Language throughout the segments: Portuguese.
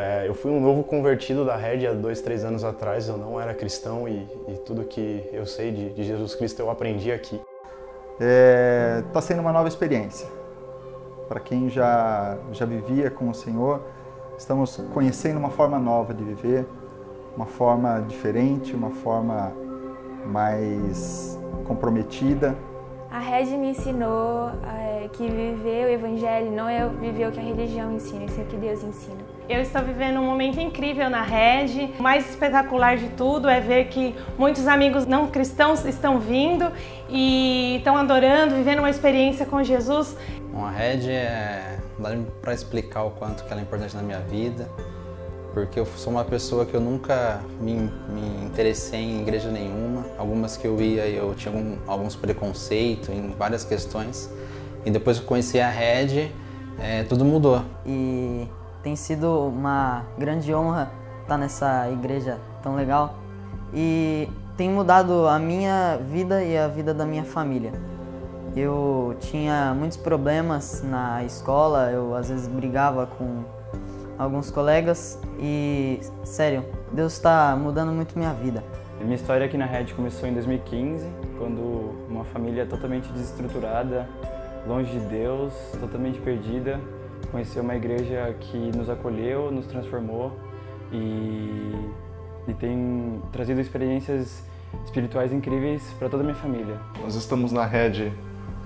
É, eu fui um novo convertido da Red há dois, três anos atrás. Eu não era cristão e, e tudo que eu sei de, de, Jesus Cristo eu aprendi aqui. Está é, tá sendo uma nova experiência. Para quem já, já vivia com o Senhor, estamos conhecendo uma forma nova de viver, uma forma diferente, uma forma mais comprometida. A Red me ensinou é, que viver o Evangelho não é viver o que a religião ensina, é o que Deus ensina. Eu estou vivendo um momento incrível na Red. O mais espetacular de tudo é ver que muitos amigos não cristãos estão vindo e estão adorando, vivendo uma experiência com Jesus. Bom, a Red é para explicar o quanto ela é importante na minha vida, porque eu sou uma pessoa que eu nunca me, me interessei em igreja nenhuma. Algumas que eu ia eu tinha algum, alguns preconceitos em várias questões. E depois que eu conheci a Red, é, tudo mudou. E tem sido uma grande honra estar nessa igreja tão legal e tem mudado a minha vida e a vida da minha família. Eu tinha muitos problemas na escola, eu às vezes brigava com alguns colegas e, sério, Deus está mudando muito minha vida. Minha história aqui na Red começou em 2015, quando uma família totalmente desestruturada, longe de Deus, totalmente perdida, conhecer uma igreja que nos acolheu, nos transformou e, e tem trazido experiências espirituais incríveis para toda a minha família. Nós estamos na Rede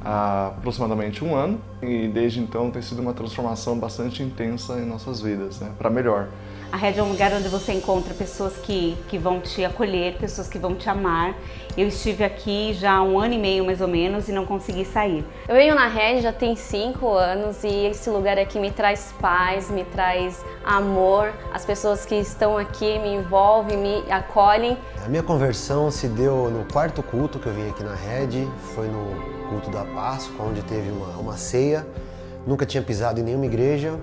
há aproximadamente um ano e desde então tem sido uma transformação bastante intensa em nossas vidas, né, para melhor. A Rede é um lugar onde você encontra pessoas que, que vão te acolher, pessoas que vão te amar. Eu estive aqui já há um ano e meio mais ou menos e não consegui sair. Eu venho na Rede já tem cinco anos e esse lugar aqui me traz paz, me traz amor. As pessoas que estão aqui me envolvem, me acolhem. A minha conversão se deu no quarto culto que eu vim aqui na Rede, foi no culto da Páscoa, onde teve uma, uma ceia. Nunca tinha pisado em nenhuma igreja.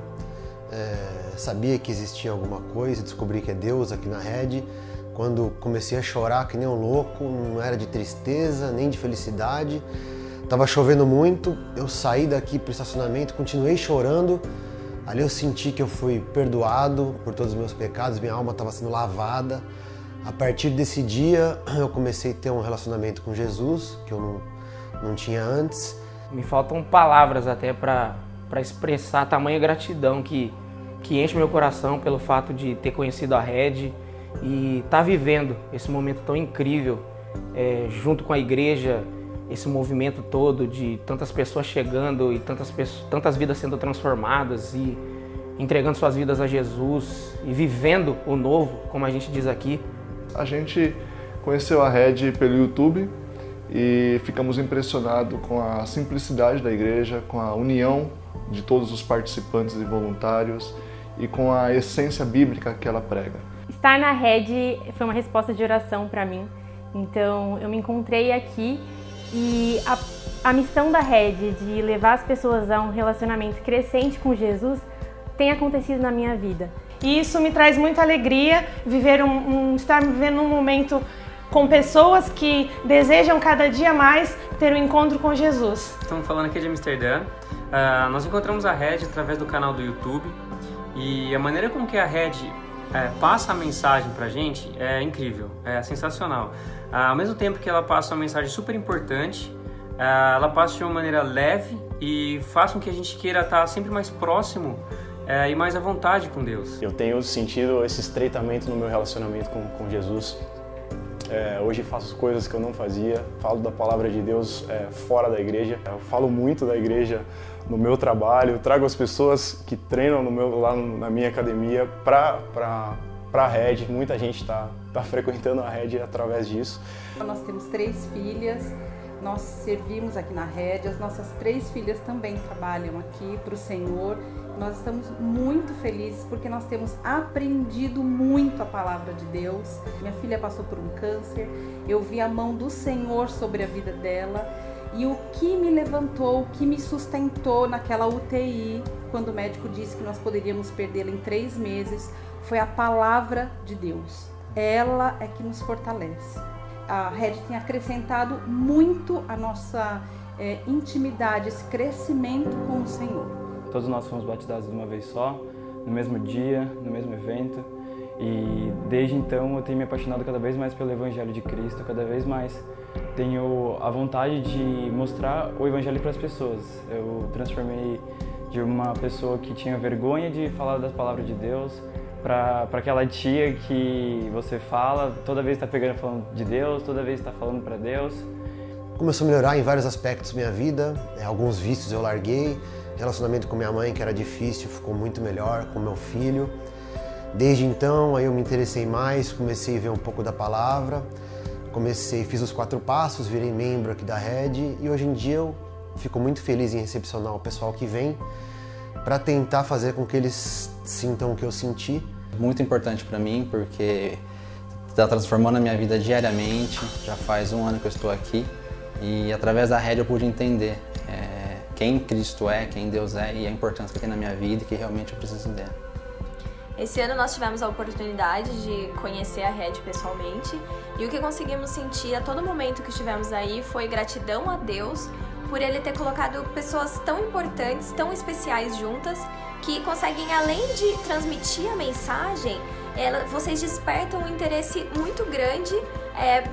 É sabia que existia alguma coisa, descobri que é Deus aqui na rede. Quando comecei a chorar que nem um louco, não era de tristeza nem de felicidade. Tava chovendo muito, eu saí daqui para o estacionamento, continuei chorando. Ali eu senti que eu fui perdoado por todos os meus pecados, minha alma estava sendo lavada. A partir desse dia eu comecei a ter um relacionamento com Jesus que eu não, não tinha antes. Me faltam palavras até para expressar a tamanha gratidão que que enche meu coração pelo fato de ter conhecido a Red e estar tá vivendo esse momento tão incrível é, junto com a igreja, esse movimento todo de tantas pessoas chegando e tantas, pessoas, tantas vidas sendo transformadas e entregando suas vidas a Jesus e vivendo o novo, como a gente diz aqui. A gente conheceu a Red pelo YouTube e ficamos impressionados com a simplicidade da igreja, com a união de todos os participantes e voluntários e com a essência bíblica que ela prega. Estar na rede foi uma resposta de oração para mim. Então eu me encontrei aqui e a, a missão da rede de levar as pessoas a um relacionamento crescente com Jesus tem acontecido na minha vida. E isso me traz muita alegria, viver um, um estar vivendo um momento com pessoas que desejam cada dia mais ter um encontro com Jesus. Estamos falando aqui de Amsterdã. Uh, nós encontramos a Red através do canal do YouTube e a maneira como que a Red é, passa a mensagem pra gente é incrível, é sensacional. Ao mesmo tempo que ela passa uma mensagem super importante, é, ela passa de uma maneira leve e faz com que a gente queira estar sempre mais próximo é, e mais à vontade com Deus. Eu tenho sentido esse estreitamento no meu relacionamento com, com Jesus. É, hoje faço coisas que eu não fazia, falo da palavra de Deus é, fora da igreja, eu falo muito da igreja no meu trabalho, trago as pessoas que treinam no meu, lá na minha academia para a Red. Muita gente está tá frequentando a Red através disso. Nós temos três filhas, nós servimos aqui na Red, as nossas três filhas também trabalham aqui para o Senhor. Nós estamos muito felizes porque nós temos aprendido muito a palavra de Deus. Minha filha passou por um câncer, eu vi a mão do Senhor sobre a vida dela e o que me levantou, o que me sustentou naquela UTI, quando o médico disse que nós poderíamos perdê-la em três meses, foi a palavra de Deus. Ela é que nos fortalece. A Red tem acrescentado muito a nossa é, intimidade, esse crescimento com o Senhor. Todos nós fomos batizados de uma vez só, no mesmo dia, no mesmo evento. E desde então eu tenho me apaixonado cada vez mais pelo Evangelho de Cristo, cada vez mais tenho a vontade de mostrar o Evangelho para as pessoas. Eu transformei de uma pessoa que tinha vergonha de falar das palavras de Deus para aquela tia que você fala, toda vez está pegando falando de Deus, toda vez está falando para Deus. Começou a melhorar em vários aspectos minha vida, é, alguns vícios eu larguei, relacionamento com minha mãe que era difícil ficou muito melhor, com meu filho. Desde então aí eu me interessei mais, comecei a ver um pouco da palavra, comecei, fiz os quatro passos, virei membro aqui da Red e hoje em dia eu fico muito feliz em recepcionar o pessoal que vem para tentar fazer com que eles sintam o que eu senti. Muito importante para mim porque está transformando a minha vida diariamente. Já faz um ano que eu estou aqui e através da Red eu pude entender é, quem Cristo é, quem Deus é e a importância que tem na minha vida e que realmente eu preciso dele. Esse ano nós tivemos a oportunidade de conhecer a Red pessoalmente e o que conseguimos sentir a todo momento que estivemos aí foi gratidão a Deus por ele ter colocado pessoas tão importantes, tão especiais juntas, que conseguem, além de transmitir a mensagem, ela, vocês despertam um interesse muito grande é,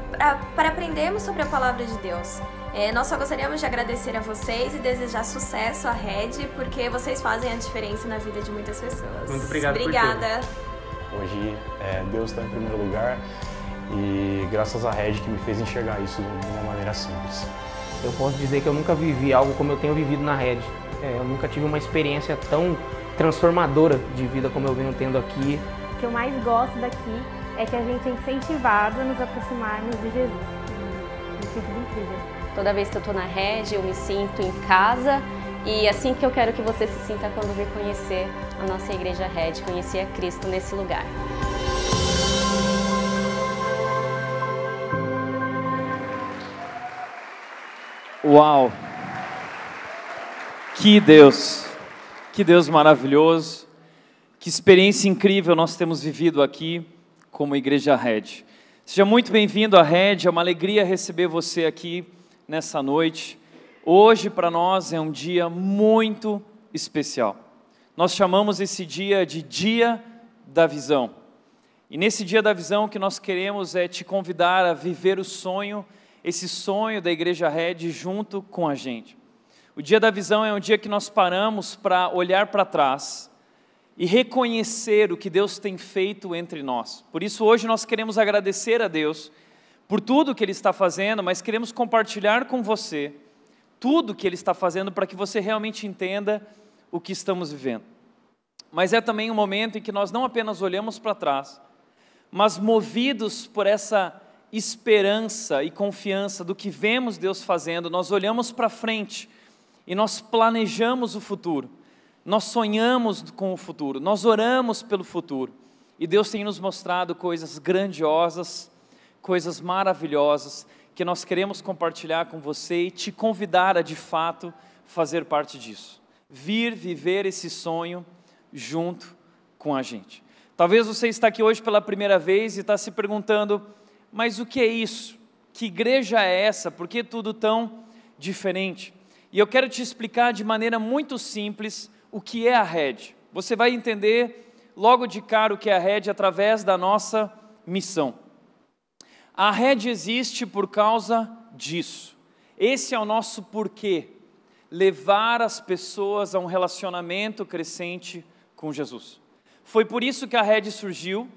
para aprendermos sobre a palavra de Deus. É, nós só gostaríamos de agradecer a vocês e desejar sucesso à Red, porque vocês fazem a diferença na vida de muitas pessoas. Muito obrigado Obrigada. Hoje é, Deus está em primeiro lugar e graças à Red que me fez enxergar isso de uma maneira simples. Eu posso dizer que eu nunca vivi algo como eu tenho vivido na Red. É, eu nunca tive uma experiência tão transformadora de vida como eu venho tendo aqui. O que eu mais gosto daqui é que a gente é incentivado a nos aproximarmos de Jesus. Isso é incrível. Toda vez que eu estou na Red, eu me sinto em casa e assim que eu quero que você se sinta quando vir conhecer a nossa igreja Red, conhecer a Cristo nesse lugar. Uau! Que Deus! Que Deus maravilhoso! Que experiência incrível nós temos vivido aqui como Igreja Red. Seja muito bem-vindo à Red, é uma alegria receber você aqui nessa noite. Hoje para nós é um dia muito especial. Nós chamamos esse dia de Dia da Visão. E nesse Dia da Visão o que nós queremos é te convidar a viver o sonho esse sonho da Igreja Red junto com a gente. O dia da visão é um dia que nós paramos para olhar para trás e reconhecer o que Deus tem feito entre nós. Por isso, hoje nós queremos agradecer a Deus por tudo que Ele está fazendo, mas queremos compartilhar com você tudo que Ele está fazendo para que você realmente entenda o que estamos vivendo. Mas é também um momento em que nós não apenas olhamos para trás, mas movidos por essa esperança e confiança do que vemos Deus fazendo, nós olhamos para frente e nós planejamos o futuro, nós sonhamos com o futuro, nós oramos pelo futuro e Deus tem nos mostrado coisas grandiosas, coisas maravilhosas que nós queremos compartilhar com você e te convidar a de fato fazer parte disso, vir viver esse sonho junto com a gente. Talvez você está aqui hoje pela primeira vez e está se perguntando mas o que é isso? Que igreja é essa? Por que tudo tão diferente? E eu quero te explicar de maneira muito simples o que é a rede. Você vai entender logo de cara o que é a rede através da nossa missão. A rede existe por causa disso. Esse é o nosso porquê. Levar as pessoas a um relacionamento crescente com Jesus. Foi por isso que a rede surgiu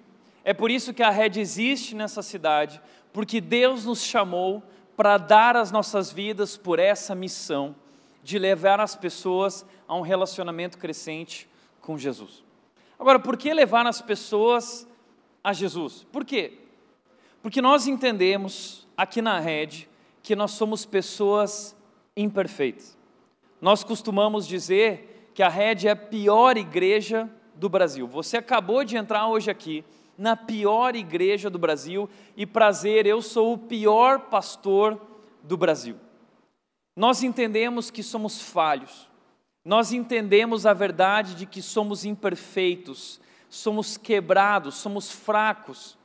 é por isso que a rede existe nessa cidade, porque Deus nos chamou para dar as nossas vidas por essa missão de levar as pessoas a um relacionamento crescente com Jesus. Agora, por que levar as pessoas a Jesus? Por quê? Porque nós entendemos aqui na rede que nós somos pessoas imperfeitas. Nós costumamos dizer que a rede é a pior igreja do Brasil. Você acabou de entrar hoje aqui na pior igreja do Brasil e prazer, eu sou o pior pastor do Brasil. Nós entendemos que somos falhos, nós entendemos a verdade de que somos imperfeitos, somos quebrados, somos fracos.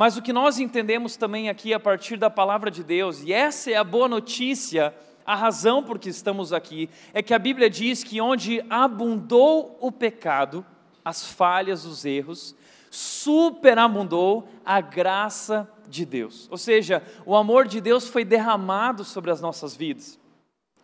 Mas o que nós entendemos também aqui a partir da palavra de Deus, e essa é a boa notícia, a razão por que estamos aqui, é que a Bíblia diz que onde abundou o pecado, as falhas, os erros, superabundou a graça de Deus. Ou seja, o amor de Deus foi derramado sobre as nossas vidas.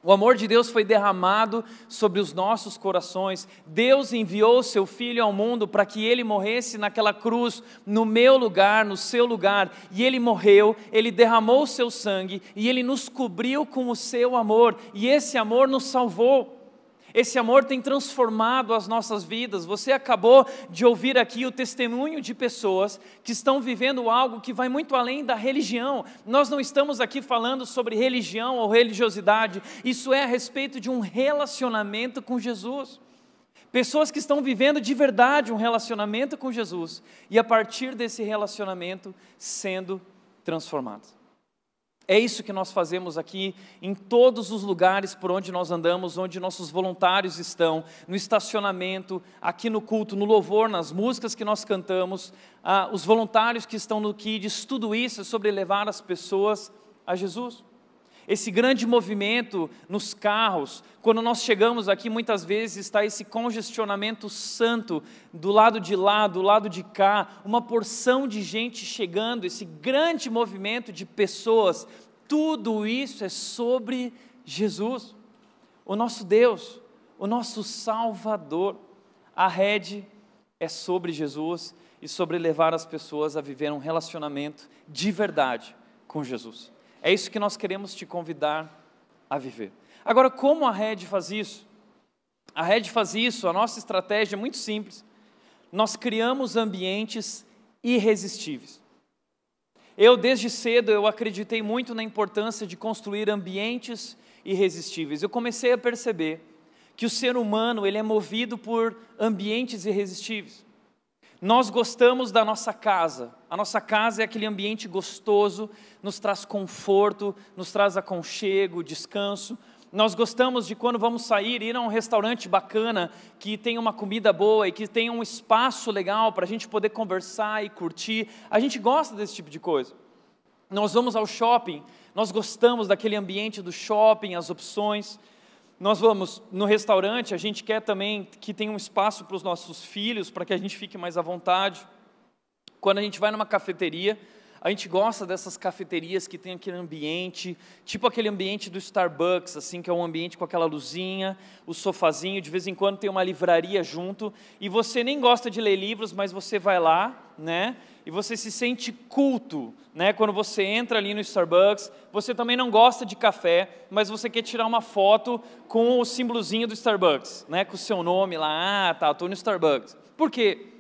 O amor de Deus foi derramado sobre os nossos corações. Deus enviou seu Filho ao mundo para que ele morresse naquela cruz, no meu lugar, no seu lugar. E ele morreu, ele derramou o seu sangue e ele nos cobriu com o seu amor. E esse amor nos salvou. Esse amor tem transformado as nossas vidas. Você acabou de ouvir aqui o testemunho de pessoas que estão vivendo algo que vai muito além da religião. Nós não estamos aqui falando sobre religião ou religiosidade, isso é a respeito de um relacionamento com Jesus. Pessoas que estão vivendo de verdade um relacionamento com Jesus e a partir desse relacionamento sendo transformados. É isso que nós fazemos aqui em todos os lugares por onde nós andamos, onde nossos voluntários estão, no estacionamento, aqui no culto, no louvor, nas músicas que nós cantamos, ah, os voluntários que estão no Kids, tudo isso é sobre levar as pessoas a Jesus. Esse grande movimento nos carros, quando nós chegamos aqui, muitas vezes está esse congestionamento santo do lado de lá, do lado de cá, uma porção de gente chegando, esse grande movimento de pessoas, tudo isso é sobre Jesus, o nosso Deus, o nosso Salvador. A rede é sobre Jesus e sobre levar as pessoas a viver um relacionamento de verdade com Jesus. É isso que nós queremos te convidar a viver. Agora, como a Red faz isso? A Red faz isso, a nossa estratégia é muito simples. Nós criamos ambientes irresistíveis. Eu, desde cedo, eu acreditei muito na importância de construir ambientes irresistíveis. Eu comecei a perceber que o ser humano ele é movido por ambientes irresistíveis. Nós gostamos da nossa casa. A nossa casa é aquele ambiente gostoso, nos traz conforto, nos traz aconchego, descanso. Nós gostamos de quando vamos sair, ir a um restaurante bacana, que tem uma comida boa e que tem um espaço legal para a gente poder conversar e curtir. A gente gosta desse tipo de coisa. Nós vamos ao shopping, nós gostamos daquele ambiente do shopping, as opções. Nós vamos no restaurante, a gente quer também que tenha um espaço para os nossos filhos, para que a gente fique mais à vontade. Quando a gente vai numa cafeteria, a gente gosta dessas cafeterias que tem aquele ambiente, tipo aquele ambiente do Starbucks, assim, que é um ambiente com aquela luzinha, o sofazinho, de vez em quando tem uma livraria junto, e você nem gosta de ler livros, mas você vai lá, né? e você se sente culto, né? Quando você entra ali no Starbucks, você também não gosta de café, mas você quer tirar uma foto com o símbolozinho do Starbucks, né? Com o seu nome lá, ah, tá, estou no Starbucks. Por quê?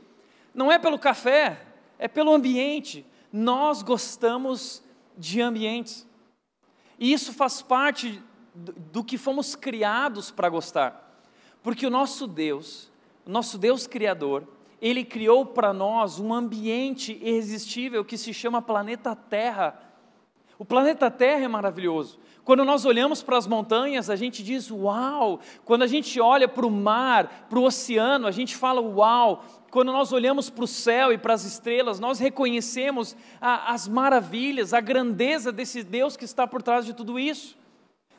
Não é pelo café, é pelo ambiente. Nós gostamos de ambientes. E isso faz parte do que fomos criados para gostar. Porque o nosso Deus, o nosso Deus Criador, ele criou para nós um ambiente irresistível que se chama planeta Terra. O planeta Terra é maravilhoso. Quando nós olhamos para as montanhas, a gente diz uau. Quando a gente olha para o mar, para o oceano, a gente fala uau. Quando nós olhamos para o céu e para as estrelas, nós reconhecemos a, as maravilhas, a grandeza desse Deus que está por trás de tudo isso.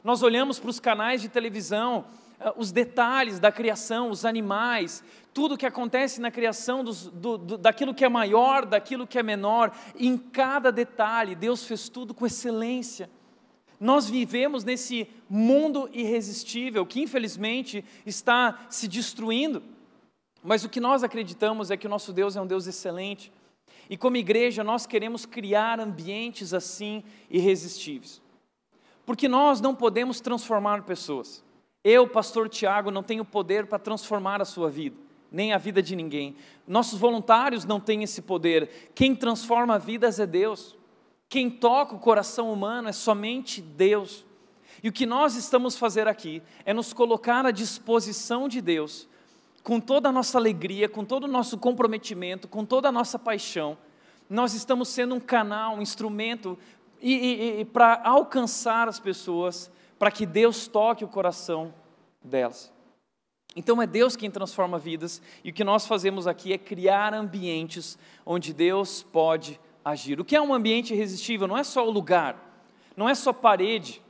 Nós olhamos para os canais de televisão, eh, os detalhes da criação, os animais, tudo que acontece na criação, dos, do, do, daquilo que é maior, daquilo que é menor, em cada detalhe, Deus fez tudo com excelência. Nós vivemos nesse mundo irresistível que infelizmente está se destruindo, mas o que nós acreditamos é que o nosso Deus é um Deus excelente. E como igreja, nós queremos criar ambientes assim irresistíveis. Porque nós não podemos transformar pessoas. Eu, pastor Tiago, não tenho poder para transformar a sua vida nem a vida de ninguém. Nossos voluntários não têm esse poder. Quem transforma vidas é Deus. Quem toca o coração humano é somente Deus. E o que nós estamos fazer aqui é nos colocar à disposição de Deus, com toda a nossa alegria, com todo o nosso comprometimento, com toda a nossa paixão. Nós estamos sendo um canal, um instrumento e, e, e para alcançar as pessoas, para que Deus toque o coração delas. Então é Deus quem transforma vidas e o que nós fazemos aqui é criar ambientes onde Deus pode agir. O que é um ambiente irresistível? Não é só o lugar, não é só parede,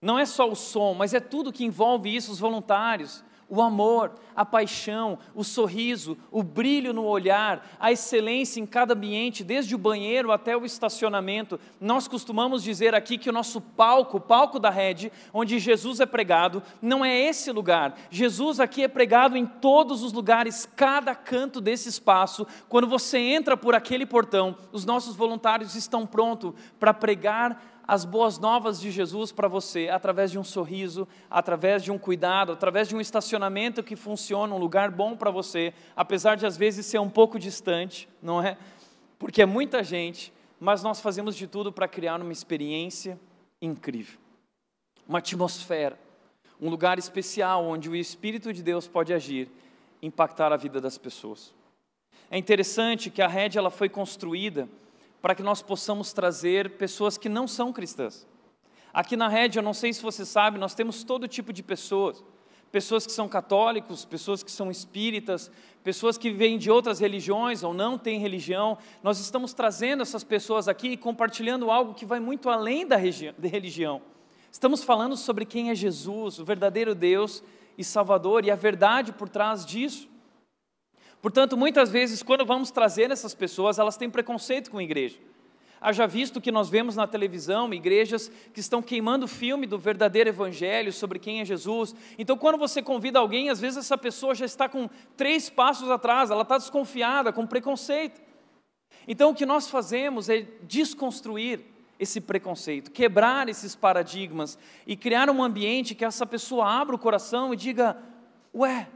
não é só o som, mas é tudo que envolve isso, os voluntários, o amor, a paixão, o sorriso, o brilho no olhar, a excelência em cada ambiente, desde o banheiro até o estacionamento. Nós costumamos dizer aqui que o nosso palco, o palco da rede, onde Jesus é pregado, não é esse lugar. Jesus aqui é pregado em todos os lugares, cada canto desse espaço. Quando você entra por aquele portão, os nossos voluntários estão prontos para pregar as boas novas de Jesus para você através de um sorriso, através de um cuidado, através de um estacionamento que funciona, um lugar bom para você, apesar de às vezes ser um pouco distante, não é? Porque é muita gente, mas nós fazemos de tudo para criar uma experiência incrível, uma atmosfera, um lugar especial onde o Espírito de Deus pode agir, impactar a vida das pessoas. É interessante que a rede ela foi construída para que nós possamos trazer pessoas que não são cristãs. Aqui na rede, eu não sei se você sabe, nós temos todo tipo de pessoas. Pessoas que são católicos, pessoas que são espíritas, pessoas que vêm de outras religiões ou não têm religião. Nós estamos trazendo essas pessoas aqui e compartilhando algo que vai muito além da religião. Estamos falando sobre quem é Jesus, o verdadeiro Deus e Salvador, e a verdade por trás disso. Portanto, muitas vezes, quando vamos trazer essas pessoas, elas têm preconceito com a igreja. Haja visto que nós vemos na televisão igrejas que estão queimando o filme do verdadeiro evangelho sobre quem é Jesus. Então, quando você convida alguém, às vezes essa pessoa já está com três passos atrás, ela está desconfiada, com preconceito. Então, o que nós fazemos é desconstruir esse preconceito, quebrar esses paradigmas e criar um ambiente que essa pessoa abra o coração e diga: Ué,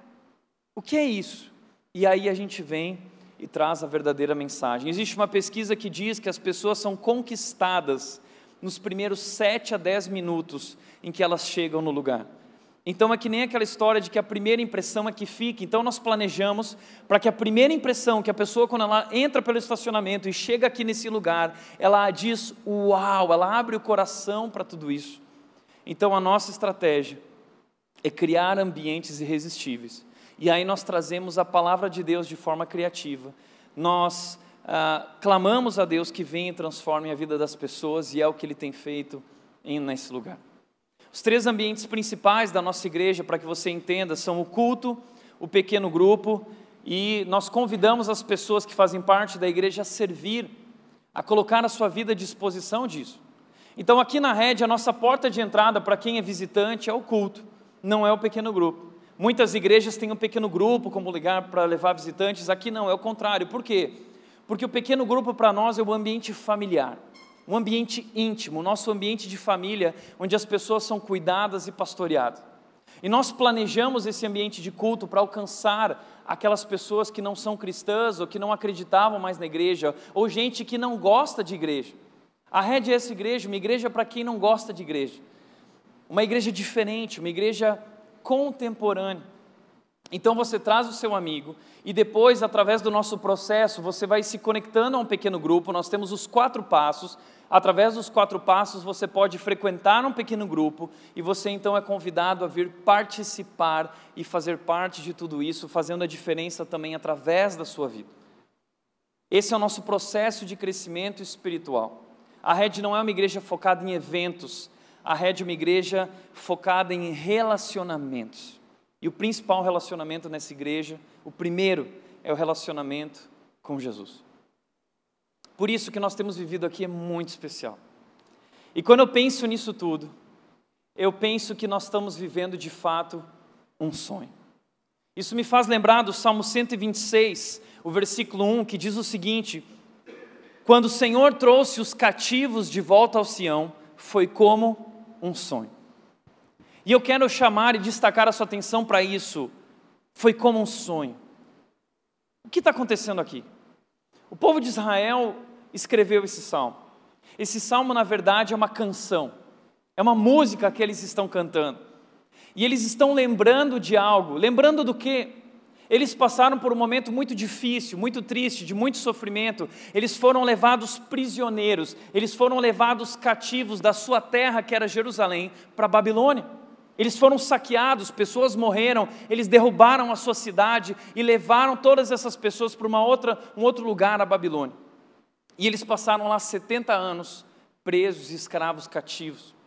o que é isso? E aí a gente vem e traz a verdadeira mensagem. Existe uma pesquisa que diz que as pessoas são conquistadas nos primeiros 7 a 10 minutos em que elas chegam no lugar. Então é que nem aquela história de que a primeira impressão é que fica. Então nós planejamos para que a primeira impressão que a pessoa quando ela entra pelo estacionamento e chega aqui nesse lugar, ela diz uau, ela abre o coração para tudo isso. Então a nossa estratégia é criar ambientes irresistíveis e aí nós trazemos a palavra de Deus de forma criativa. Nós ah, clamamos a Deus que venha e transforme a vida das pessoas, e é o que Ele tem feito em, nesse lugar. Os três ambientes principais da nossa igreja, para que você entenda, são o culto, o pequeno grupo, e nós convidamos as pessoas que fazem parte da igreja a servir, a colocar a sua vida à disposição disso. Então, aqui na rede, a nossa porta de entrada para quem é visitante é o culto, não é o pequeno grupo. Muitas igrejas têm um pequeno grupo como lugar para levar visitantes, aqui não, é o contrário. Por quê? Porque o pequeno grupo para nós é o ambiente familiar, um ambiente íntimo, o nosso ambiente de família, onde as pessoas são cuidadas e pastoreadas. E nós planejamos esse ambiente de culto para alcançar aquelas pessoas que não são cristãs ou que não acreditavam mais na igreja, ou gente que não gosta de igreja. A rede é essa igreja, uma igreja para quem não gosta de igreja. Uma igreja diferente, uma igreja contemporâneo. Então você traz o seu amigo e depois, através do nosso processo, você vai se conectando a um pequeno grupo. Nós temos os quatro passos. Através dos quatro passos, você pode frequentar um pequeno grupo e você então é convidado a vir participar e fazer parte de tudo isso, fazendo a diferença também através da sua vida. Esse é o nosso processo de crescimento espiritual. A rede não é uma igreja focada em eventos, a Rede é uma igreja focada em relacionamentos. E o principal relacionamento nessa igreja, o primeiro, é o relacionamento com Jesus. Por isso que nós temos vivido aqui é muito especial. E quando eu penso nisso tudo, eu penso que nós estamos vivendo de fato um sonho. Isso me faz lembrar do Salmo 126, o versículo 1, que diz o seguinte: Quando o Senhor trouxe os cativos de volta ao Sião, foi como um sonho. E eu quero chamar e destacar a sua atenção para isso. Foi como um sonho. O que está acontecendo aqui? O povo de Israel escreveu esse salmo. Esse salmo, na verdade, é uma canção, é uma música que eles estão cantando. E eles estão lembrando de algo. Lembrando do quê? Eles passaram por um momento muito difícil, muito triste, de muito sofrimento. Eles foram levados prisioneiros, eles foram levados cativos da sua terra, que era Jerusalém, para a Babilônia. Eles foram saqueados, pessoas morreram, eles derrubaram a sua cidade e levaram todas essas pessoas para uma outra, um outro lugar, a Babilônia. E eles passaram lá 70 anos presos, escravos, cativos.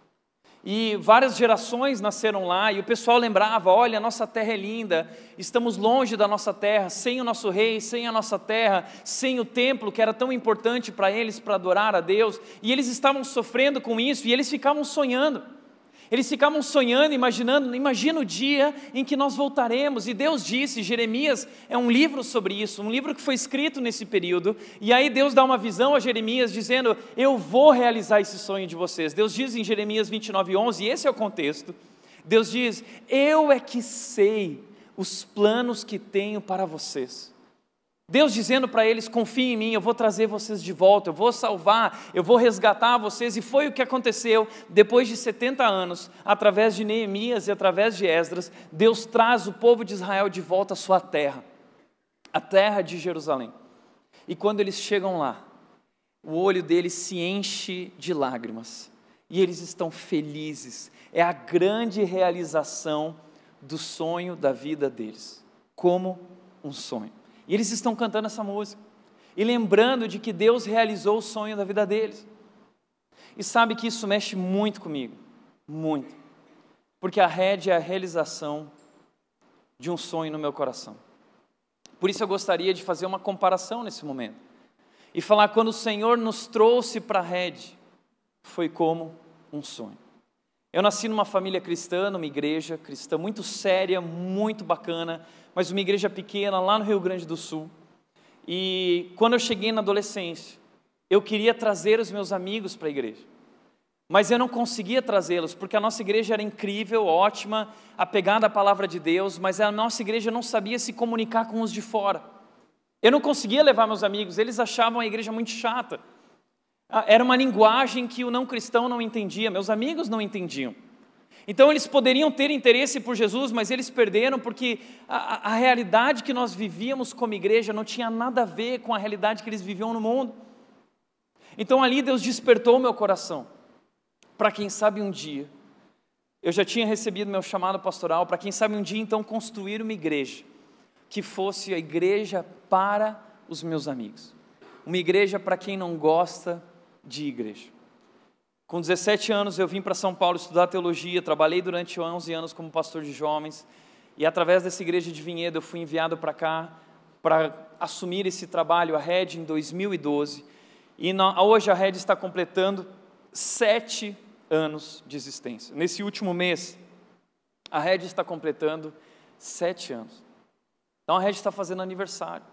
E várias gerações nasceram lá, e o pessoal lembrava: olha, a nossa terra é linda, estamos longe da nossa terra, sem o nosso rei, sem a nossa terra, sem o templo que era tão importante para eles para adorar a Deus, e eles estavam sofrendo com isso, e eles ficavam sonhando. Eles ficavam sonhando, imaginando, imagina o dia em que nós voltaremos. E Deus disse, Jeremias é um livro sobre isso, um livro que foi escrito nesse período. E aí Deus dá uma visão a Jeremias dizendo: "Eu vou realizar esse sonho de vocês". Deus diz em Jeremias 29:11, e esse é o contexto. Deus diz: "Eu é que sei os planos que tenho para vocês". Deus dizendo para eles: confiem em mim, eu vou trazer vocês de volta, eu vou salvar, eu vou resgatar vocês. E foi o que aconteceu depois de 70 anos, através de Neemias e através de Esdras. Deus traz o povo de Israel de volta à sua terra, a terra de Jerusalém. E quando eles chegam lá, o olho deles se enche de lágrimas e eles estão felizes. É a grande realização do sonho da vida deles, como um sonho. E eles estão cantando essa música e lembrando de que Deus realizou o sonho da vida deles. E sabe que isso mexe muito comigo, muito, porque a rede é a realização de um sonho no meu coração. Por isso eu gostaria de fazer uma comparação nesse momento e falar quando o Senhor nos trouxe para a rede, foi como um sonho. Eu nasci numa família cristã, numa igreja cristã muito séria, muito bacana, mas uma igreja pequena lá no Rio Grande do Sul. E quando eu cheguei na adolescência, eu queria trazer os meus amigos para a igreja. Mas eu não conseguia trazê-los, porque a nossa igreja era incrível, ótima, apegada à palavra de Deus, mas a nossa igreja não sabia se comunicar com os de fora. Eu não conseguia levar meus amigos, eles achavam a igreja muito chata. Ah, era uma linguagem que o não cristão não entendia, meus amigos não entendiam. Então eles poderiam ter interesse por Jesus, mas eles perderam porque a, a, realidade que nós vivíamos como igreja não tinha nada a ver com a realidade que eles viviam no mundo. Então ali Deus despertou o meu coração, para quem sabe um dia, eu já tinha recebido meu chamado pastoral, para quem sabe um dia então construir uma igreja, que fosse a igreja para os meus amigos, uma igreja para quem não gosta de igreja. Com 17 anos eu vim para São Paulo estudar teologia, trabalhei durante 11 anos como pastor de jovens e através dessa igreja de Vinhedo eu fui enviado para cá para assumir esse trabalho, a Red, em 2012. E hoje a Red está completando sete anos de existência. Nesse último mês, a Red está completando sete anos. Então a Red está fazendo aniversário.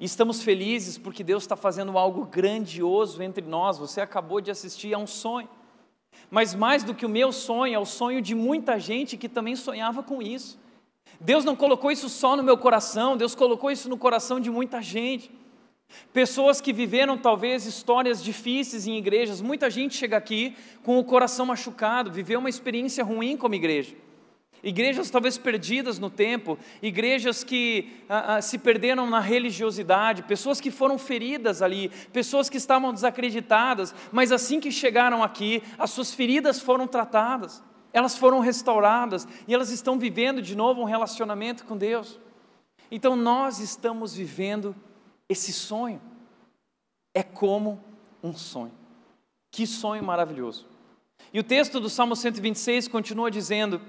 E estamos felizes porque Deus está fazendo algo grandioso entre nós. Você acabou de assistir a um sonho. Mas mais do que o meu sonho, é o sonho de muita gente que também sonhava com isso. Deus não colocou isso só no meu coração, Deus colocou isso no coração de muita gente. Pessoas que viveram talvez histórias difíceis em igrejas. Muita gente chega aqui com o coração machucado, viveu uma experiência ruim como igreja. Igrejas talvez perdidas no tempo, igrejas que ah, ah, se perderam na religiosidade, pessoas que foram feridas ali, pessoas que estavam desacreditadas, mas assim que chegaram aqui, as suas feridas foram tratadas, elas foram restauradas e elas estão vivendo de novo um relacionamento com Deus. Então nós estamos vivendo esse sonho, é como um sonho. Que sonho maravilhoso. E o texto do Salmo 126 continua dizendo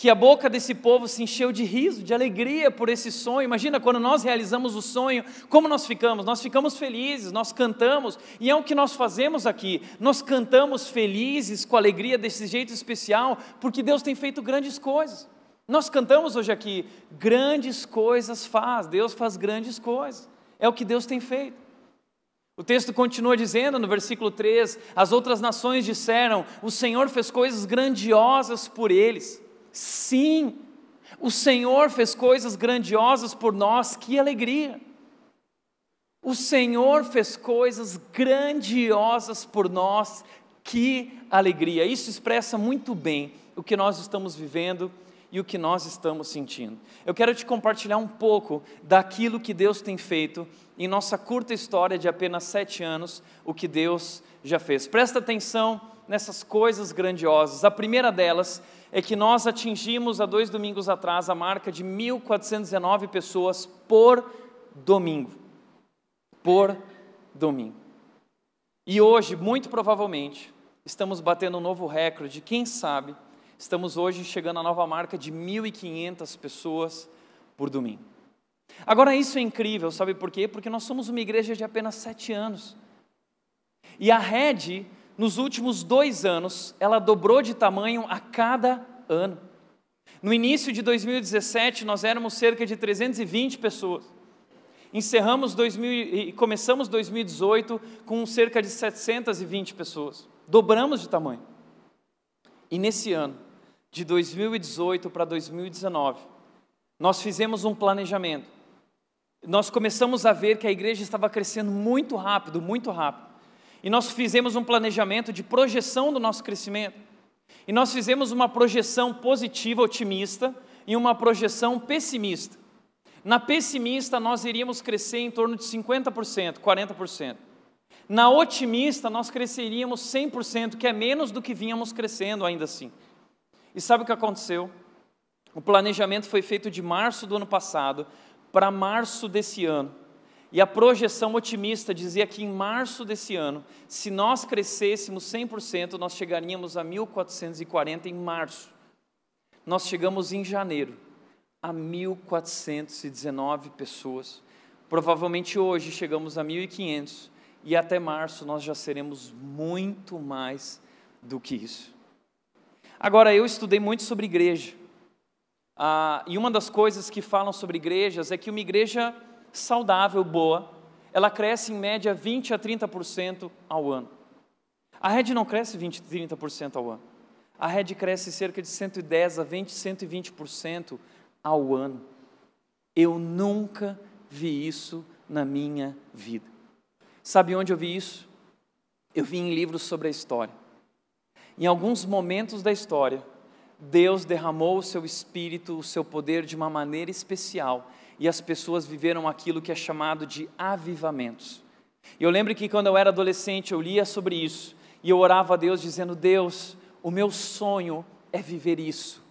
que a boca desse povo se encheu de riso, de alegria por esse sonho. Imagina quando nós realizamos o sonho, como nós ficamos? Nós ficamos felizes, nós cantamos, e é o que nós fazemos aqui. Nós cantamos felizes, com alegria desse jeito especial, porque Deus tem feito grandes coisas. Nós cantamos hoje aqui, grandes coisas faz, Deus faz grandes coisas. É o que Deus tem feito. O texto continua dizendo no versículo 3: As outras nações disseram: O Senhor fez coisas grandiosas por eles. Sim, o Senhor fez coisas grandiosas por nós, que alegria! O Senhor fez coisas grandiosas por nós, que alegria! Isso expressa muito bem o que nós estamos vivendo e o que nós estamos sentindo. Eu quero te compartilhar um pouco daquilo que Deus tem feito em nossa curta história de apenas sete anos, o que Deus já fez. Presta atenção nessas coisas grandiosas. A primeira delas é que nós atingimos há dois domingos atrás a marca de 1.419 pessoas por domingo. Por domingo. E hoje, muito provavelmente, estamos batendo um novo recorde. Quem sabe, estamos hoje chegando à nova marca de 1.500 pessoas por domingo. Agora, isso é incrível, sabe por quê? Porque nós somos uma igreja de apenas sete anos. E a rede, nos últimos dois anos, ela dobrou de tamanho a cada ano. No início de 2017, nós éramos cerca de 320 pessoas. Encerramos 2000 e começamos 2018 com cerca de 720 pessoas. Dobramos de tamanho. E nesse ano, de 2018 para 2019, nós fizemos um planejamento. Nós começamos a ver que a igreja estava crescendo muito rápido, muito rápido. E nós fizemos um planejamento de projeção do nosso crescimento. E nós fizemos uma projeção positiva, otimista, e uma projeção pessimista. Na pessimista, nós iríamos crescer em torno de 50%, 40%. Na otimista, nós cresceríamos 100%, que é menos do que vínhamos crescendo ainda assim. E sabe o que aconteceu? O planejamento foi feito de março do ano passado para março desse ano. E a projeção otimista dizia que em março desse ano, se nós crescêssemos 100%, nós chegaríamos a 1440 em março. Nós chegamos em janeiro a 1419 pessoas. Provavelmente hoje chegamos a 1500 e até março nós já seremos muito mais do que isso. Agora, eu estudei muito sobre igreja. Ah, e uma das coisas que falam sobre igrejas é que uma igreja saudável, boa, ela cresce em média 20 a 30% ao ano. A rede não cresce 20 a 30% ao ano. A rede cresce cerca de 110 a 20, 120% ao ano. Eu nunca vi isso na minha vida. Sabe onde eu vi isso? Eu vi em livros sobre a história. Em alguns momentos da história, Deus derramou o seu espírito, o seu poder de uma maneira especial e as pessoas viveram aquilo que é chamado de avivamentos. Eu lembro que quando eu era adolescente eu lia sobre isso e eu orava a Deus dizendo: Deus, o meu sonho é viver isso.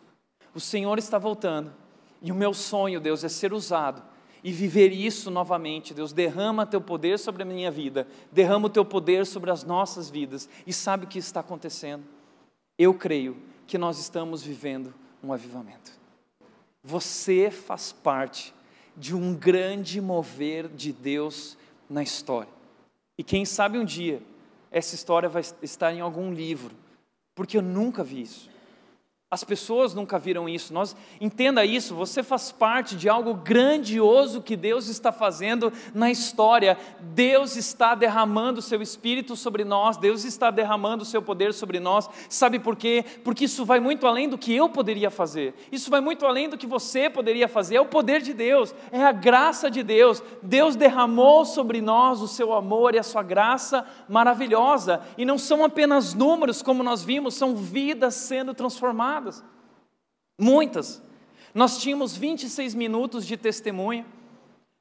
O Senhor está voltando e o meu sonho, Deus, é ser usado e viver isso novamente. Deus, derrama teu poder sobre a minha vida, derrama o teu poder sobre as nossas vidas e sabe o que está acontecendo? Eu creio que nós estamos vivendo um avivamento. Você faz parte de um grande mover de Deus na história. E quem sabe um dia essa história vai estar em algum livro, porque eu nunca vi isso. As pessoas nunca viram isso. Nós entenda isso, você faz parte de algo grandioso que Deus está fazendo na história. Deus está derramando o seu espírito sobre nós, Deus está derramando o seu poder sobre nós. Sabe por quê? Porque isso vai muito além do que eu poderia fazer. Isso vai muito além do que você poderia fazer. É o poder de Deus, é a graça de Deus. Deus derramou sobre nós o seu amor e a sua graça maravilhosa. E não são apenas números, como nós vimos, são vidas sendo transformadas. Muitas. Nós tínhamos 26 minutos de testemunha.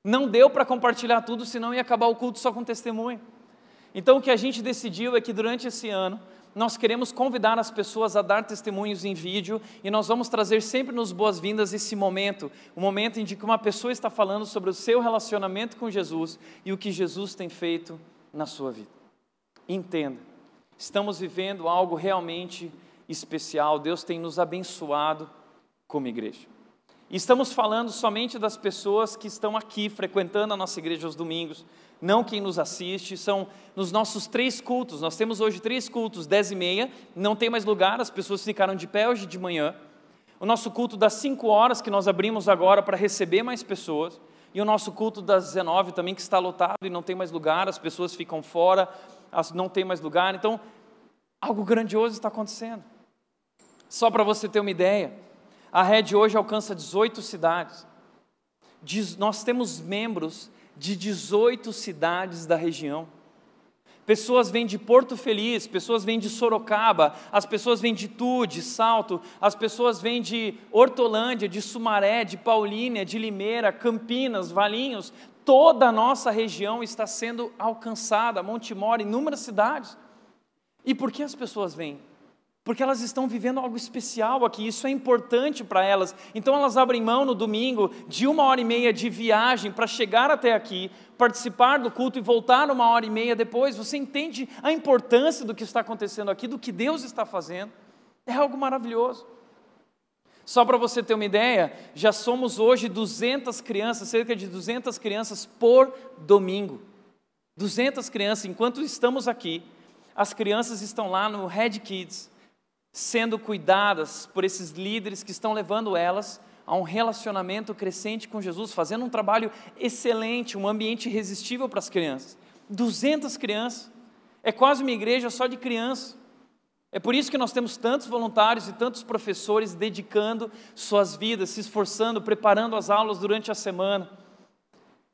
Não deu para compartilhar tudo, senão ia acabar o culto só com testemunha. Então o que a gente decidiu é que durante esse ano nós queremos convidar as pessoas a dar testemunhos em vídeo e nós vamos trazer sempre nos boas-vindas esse momento, o momento em que uma pessoa está falando sobre o seu relacionamento com Jesus e o que Jesus tem feito na sua vida. Entenda, estamos vivendo algo realmente especial, Deus tem nos abençoado como igreja. E estamos falando somente das pessoas que estão aqui frequentando a nossa igreja aos domingos, não quem nos assiste, são nos nossos três cultos. Nós temos hoje três cultos, dez e meia, não tem mais lugar, as pessoas ficaram de pé hoje de manhã. O nosso culto das cinco horas que nós abrimos agora para receber mais pessoas. E o nosso culto das 19 também que está lotado e não tem mais lugar, as pessoas ficam fora, não tem mais lugar. Então, algo grandioso está acontecendo. Só para você ter uma ideia, a rede hoje alcança 18 cidades. Nós temos membros de 18 cidades da região. Pessoas vêm de Porto Feliz, pessoas vêm de Sorocaba, as pessoas vêm de Tu, de Salto, as pessoas vêm de Hortolândia, de Sumaré, de Paulínia, de Limeira, Campinas, Valinhos. Toda a nossa região está sendo alcançada, Montemor, inúmeras cidades. E por que as pessoas vêm? Porque elas estão vivendo algo especial aqui, isso é importante para elas. Então elas abrem mão no domingo de uma hora e meia de viagem para chegar até aqui, participar do culto e voltar uma hora e meia depois. Você entende a importância do que está acontecendo aqui, do que Deus está fazendo? É algo maravilhoso. Só para você ter uma ideia, já somos hoje 200 crianças, cerca de 200 crianças por domingo. 200 crianças, enquanto estamos aqui, as crianças estão lá no Red Kids, sendo cuidadas por esses líderes que estão levando elas a um relacionamento crescente com Jesus, fazendo um trabalho excelente, um ambiente irresistível para as crianças. 200 crianças, é quase uma igreja só de crianças. É por isso que nós temos tantos voluntários e tantos professores dedicando suas vidas, se esforçando, preparando as aulas durante a semana.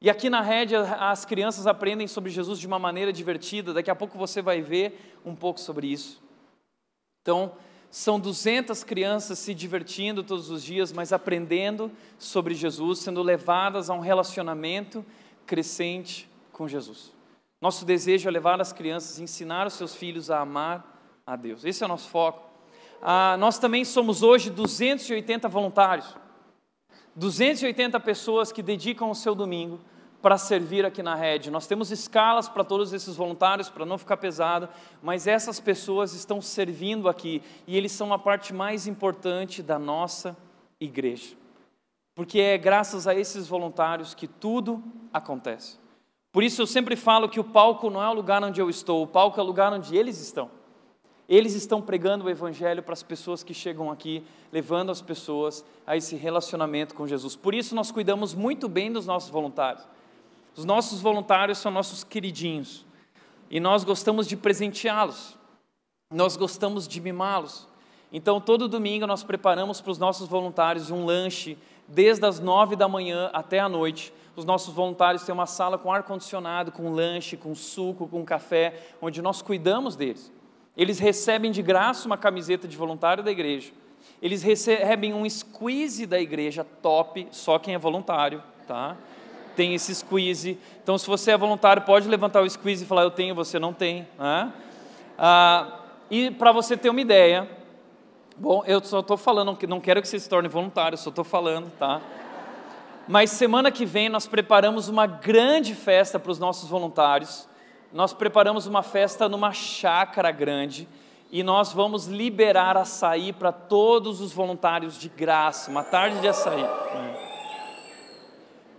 E aqui na rede as crianças aprendem sobre Jesus de uma maneira divertida, daqui a pouco você vai ver um pouco sobre isso. Então, são 200 crianças se divertindo todos os dias, mas aprendendo sobre Jesus, sendo levadas a um relacionamento crescente com Jesus. Nosso desejo é levar as crianças, ensinar os seus filhos a amar a Deus. Esse é o nosso foco. Ah, nós também somos hoje 280 voluntários, 280 pessoas que dedicam o seu domingo para servir aqui na rede. Nós temos escalas para todos esses voluntários, para não ficar pesado, mas essas pessoas estão servindo aqui e eles são a parte mais importante da nossa igreja. Porque é graças a esses voluntários que tudo acontece. Por isso eu sempre falo que o palco não é o lugar onde eu estou, o palco é o lugar onde eles estão. Eles estão pregando o Evangelho para as pessoas que chegam aqui, levando as pessoas a esse relacionamento com Jesus. Por isso, nós cuidamos muito bem dos nossos voluntários. Os nossos voluntários são nossos queridinhos e nós gostamos de presenteá-los, nós gostamos de mimá-los. Então, todo domingo nós preparamos para os nossos voluntários um lanche, desde as nove da manhã até a noite. Os nossos voluntários têm uma sala com ar-condicionado, com lanche, com suco, com café, onde nós cuidamos deles. Eles recebem de graça uma camiseta de voluntário da igreja. Eles recebem um squeeze da igreja top, só quem é voluntário, tá? Tem esse squeeze. Então, se você é voluntário, pode levantar o squeeze e falar: Eu tenho, você não tem. Né? Ah, e para você ter uma ideia, bom, eu só estou falando, não quero que você se torne voluntário, só estou falando, tá? Mas semana que vem nós preparamos uma grande festa para os nossos voluntários. Nós preparamos uma festa numa chácara grande e nós vamos liberar açaí para todos os voluntários de graça, uma tarde de açaí.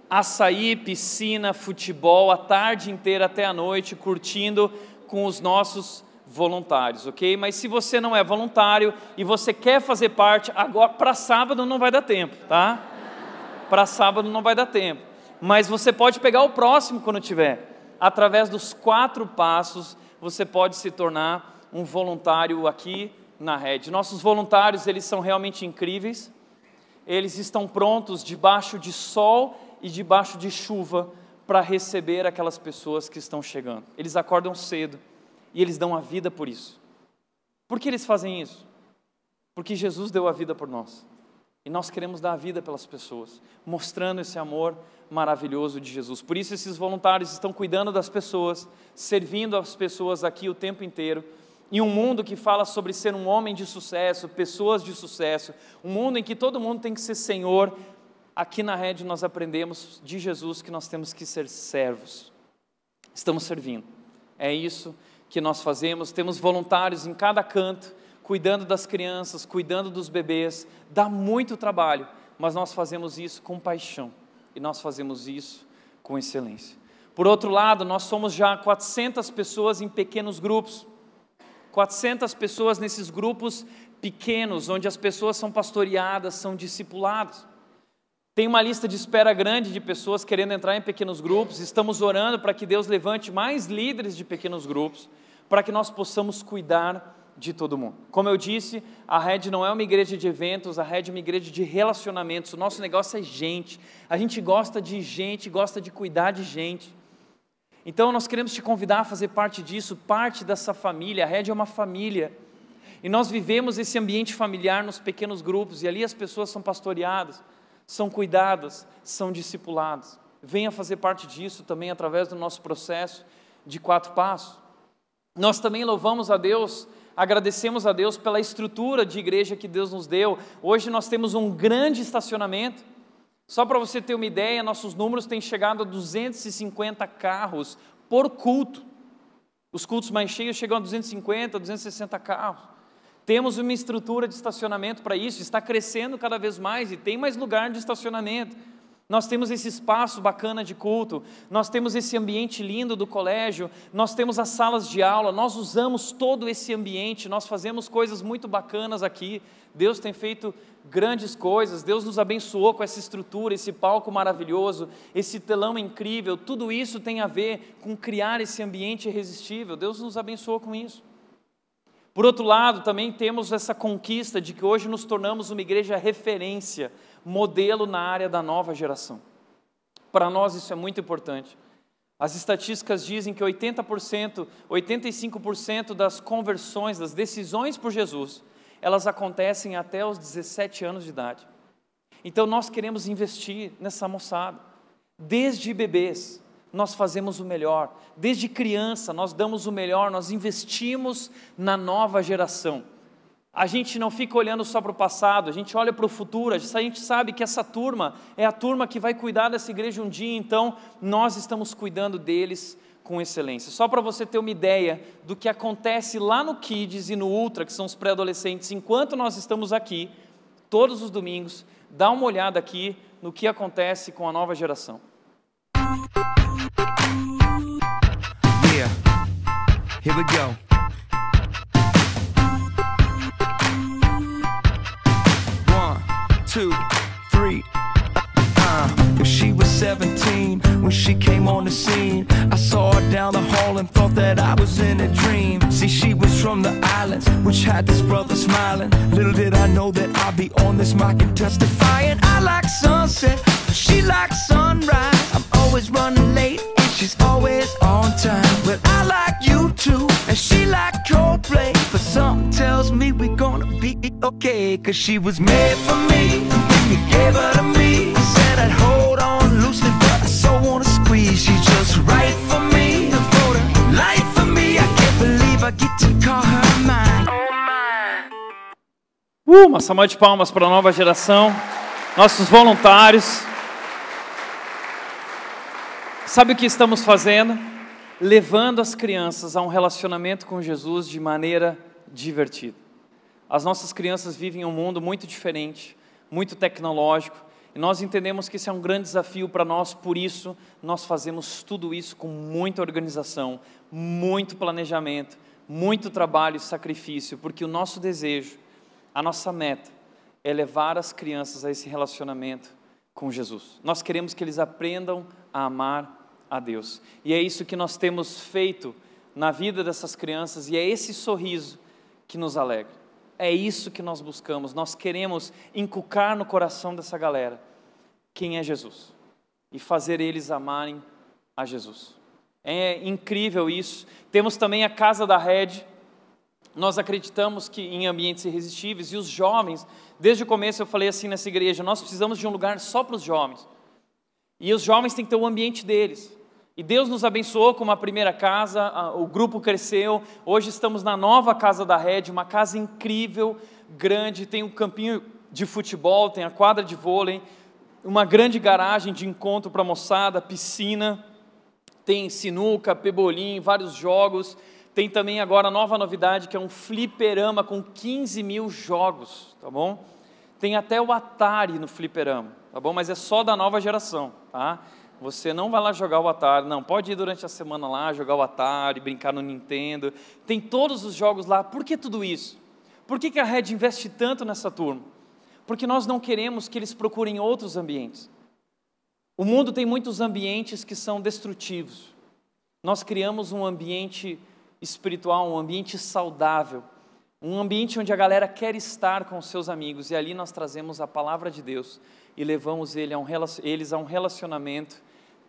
Açaí, piscina, futebol, a tarde inteira até a noite, curtindo com os nossos voluntários, ok? Mas se você não é voluntário e você quer fazer parte, agora para sábado não vai dar tempo, tá? Para sábado não vai dar tempo. Mas você pode pegar o próximo quando tiver. Através dos quatro passos, você pode se tornar um voluntário aqui na rede. Nossos voluntários, eles são realmente incríveis. Eles estão prontos debaixo de sol e debaixo de chuva para receber aquelas pessoas que estão chegando. Eles acordam cedo e eles dão a vida por isso. Por que eles fazem isso? Porque Jesus deu a vida por nós. E nós queremos dar a vida pelas pessoas, mostrando esse amor maravilhoso de Jesus. Por isso, esses voluntários estão cuidando das pessoas, servindo as pessoas aqui o tempo inteiro. Em um mundo que fala sobre ser um homem de sucesso, pessoas de sucesso, um mundo em que todo mundo tem que ser senhor, aqui na rede nós aprendemos de Jesus que nós temos que ser servos. Estamos servindo. É isso que nós fazemos. Temos voluntários em cada canto, cuidando das crianças, cuidando dos bebês. Dá muito trabalho, mas nós fazemos isso com paixão e nós fazemos isso com excelência. Por outro lado, nós somos já 400 pessoas em pequenos grupos. 400 pessoas nesses grupos pequenos, onde as pessoas são pastoreadas, são discipuladas. Tem uma lista de espera grande de pessoas querendo entrar em pequenos grupos. Estamos orando para que Deus levante mais líderes de pequenos grupos, para que nós possamos cuidar de todo mundo. Como eu disse, a Red não é uma igreja de eventos, a Red é uma igreja de relacionamentos. O nosso negócio é gente. A gente gosta de gente, gosta de cuidar de gente. Então nós queremos te convidar a fazer parte disso, parte dessa família. A Red é uma família. E nós vivemos esse ambiente familiar nos pequenos grupos e ali as pessoas são pastoreadas são cuidadas, são discipuladas. Venha fazer parte disso também através do nosso processo de quatro passos. Nós também louvamos a Deus agradecemos a Deus pela estrutura de igreja que Deus nos deu. Hoje nós temos um grande estacionamento. Só para você ter uma ideia, nossos números têm chegado a 250 carros por culto. Os cultos mais cheios chegam a 250, 260 carros. Temos uma estrutura de estacionamento para isso, está crescendo cada vez mais e tem mais lugar de estacionamento. Nós temos esse espaço bacana de culto, nós temos esse ambiente lindo do colégio, nós temos as salas de aula, nós usamos todo esse ambiente, nós fazemos coisas muito bacanas aqui. Deus tem feito grandes coisas, Deus nos abençoou com essa estrutura, esse palco maravilhoso, esse telão incrível, tudo isso tem a ver com criar esse ambiente irresistível. Deus nos abençoou com isso. Por outro lado, também temos essa conquista de que hoje nos tornamos uma igreja referência, modelo na área da nova geração. Para nós isso é muito importante. As estatísticas dizem que 80%, 85% das conversões, das decisões por Jesus, elas acontecem até os 17 anos de idade. Então nós queremos investir nessa moçada, desde bebês, nós fazemos o melhor. Desde criança, nós damos o melhor, nós investimos na nova geração. A gente não fica olhando só para o passado, a gente olha para o futuro, a gente sabe que essa turma é a turma que vai cuidar dessa igreja um dia, então nós estamos cuidando deles com excelência. Só para você ter uma ideia do que acontece lá no Kids e no Ultra, que são os pré-adolescentes, enquanto nós estamos aqui, todos os domingos, dá uma olhada aqui no que acontece com a nova geração. Here we go. One, two, three. Uh, if she was 17 when she came on the scene, I saw her down the hall and thought that I was in a dream. See, she was from the islands, which had this brother smiling. Little did I know that I'd be on this mic and testifying. I like sunset, she likes okay. Cause she was made for me, you gave her to me. Said I'd hold on loosely, but I so wanna squeeze. She's just right for me, for the life for me. I can't believe I get to call her mine. Uh, uma salva de palmas para a nova geração, nossos voluntários. Sabe o que estamos fazendo? Levando as crianças a um relacionamento com Jesus de maneira divertida. As nossas crianças vivem em um mundo muito diferente, muito tecnológico, e nós entendemos que esse é um grande desafio para nós, por isso nós fazemos tudo isso com muita organização, muito planejamento, muito trabalho e sacrifício, porque o nosso desejo, a nossa meta é levar as crianças a esse relacionamento com Jesus. Nós queremos que eles aprendam a amar a Deus. E é isso que nós temos feito na vida dessas crianças e é esse sorriso que nos alegra. É isso que nós buscamos. Nós queremos inculcar no coração dessa galera quem é Jesus e fazer eles amarem a Jesus. É incrível isso. Temos também a Casa da Rede. Nós acreditamos que em ambientes irresistíveis e os jovens, desde o começo eu falei assim nessa igreja, nós precisamos de um lugar só para os jovens. E os jovens têm que ter o ambiente deles. E Deus nos abençoou com uma primeira casa, o grupo cresceu. Hoje estamos na nova casa da Rede, uma casa incrível, grande. Tem um campinho de futebol, tem a quadra de vôlei, uma grande garagem de encontro para moçada, piscina, tem sinuca, pebolim, vários jogos. Tem também agora a nova novidade que é um fliperama com 15 mil jogos, tá bom? Tem até o Atari no fliperama, tá bom? Mas é só da nova geração, tá? Você não vai lá jogar o Atari, não. Pode ir durante a semana lá, jogar o Atari, brincar no Nintendo. Tem todos os jogos lá. Por que tudo isso? Por que, que a Red investe tanto nessa turma? Porque nós não queremos que eles procurem outros ambientes. O mundo tem muitos ambientes que são destrutivos. Nós criamos um ambiente espiritual, um ambiente saudável, um ambiente onde a galera quer estar com os seus amigos e ali nós trazemos a palavra de Deus e levamos ele a um, eles a um relacionamento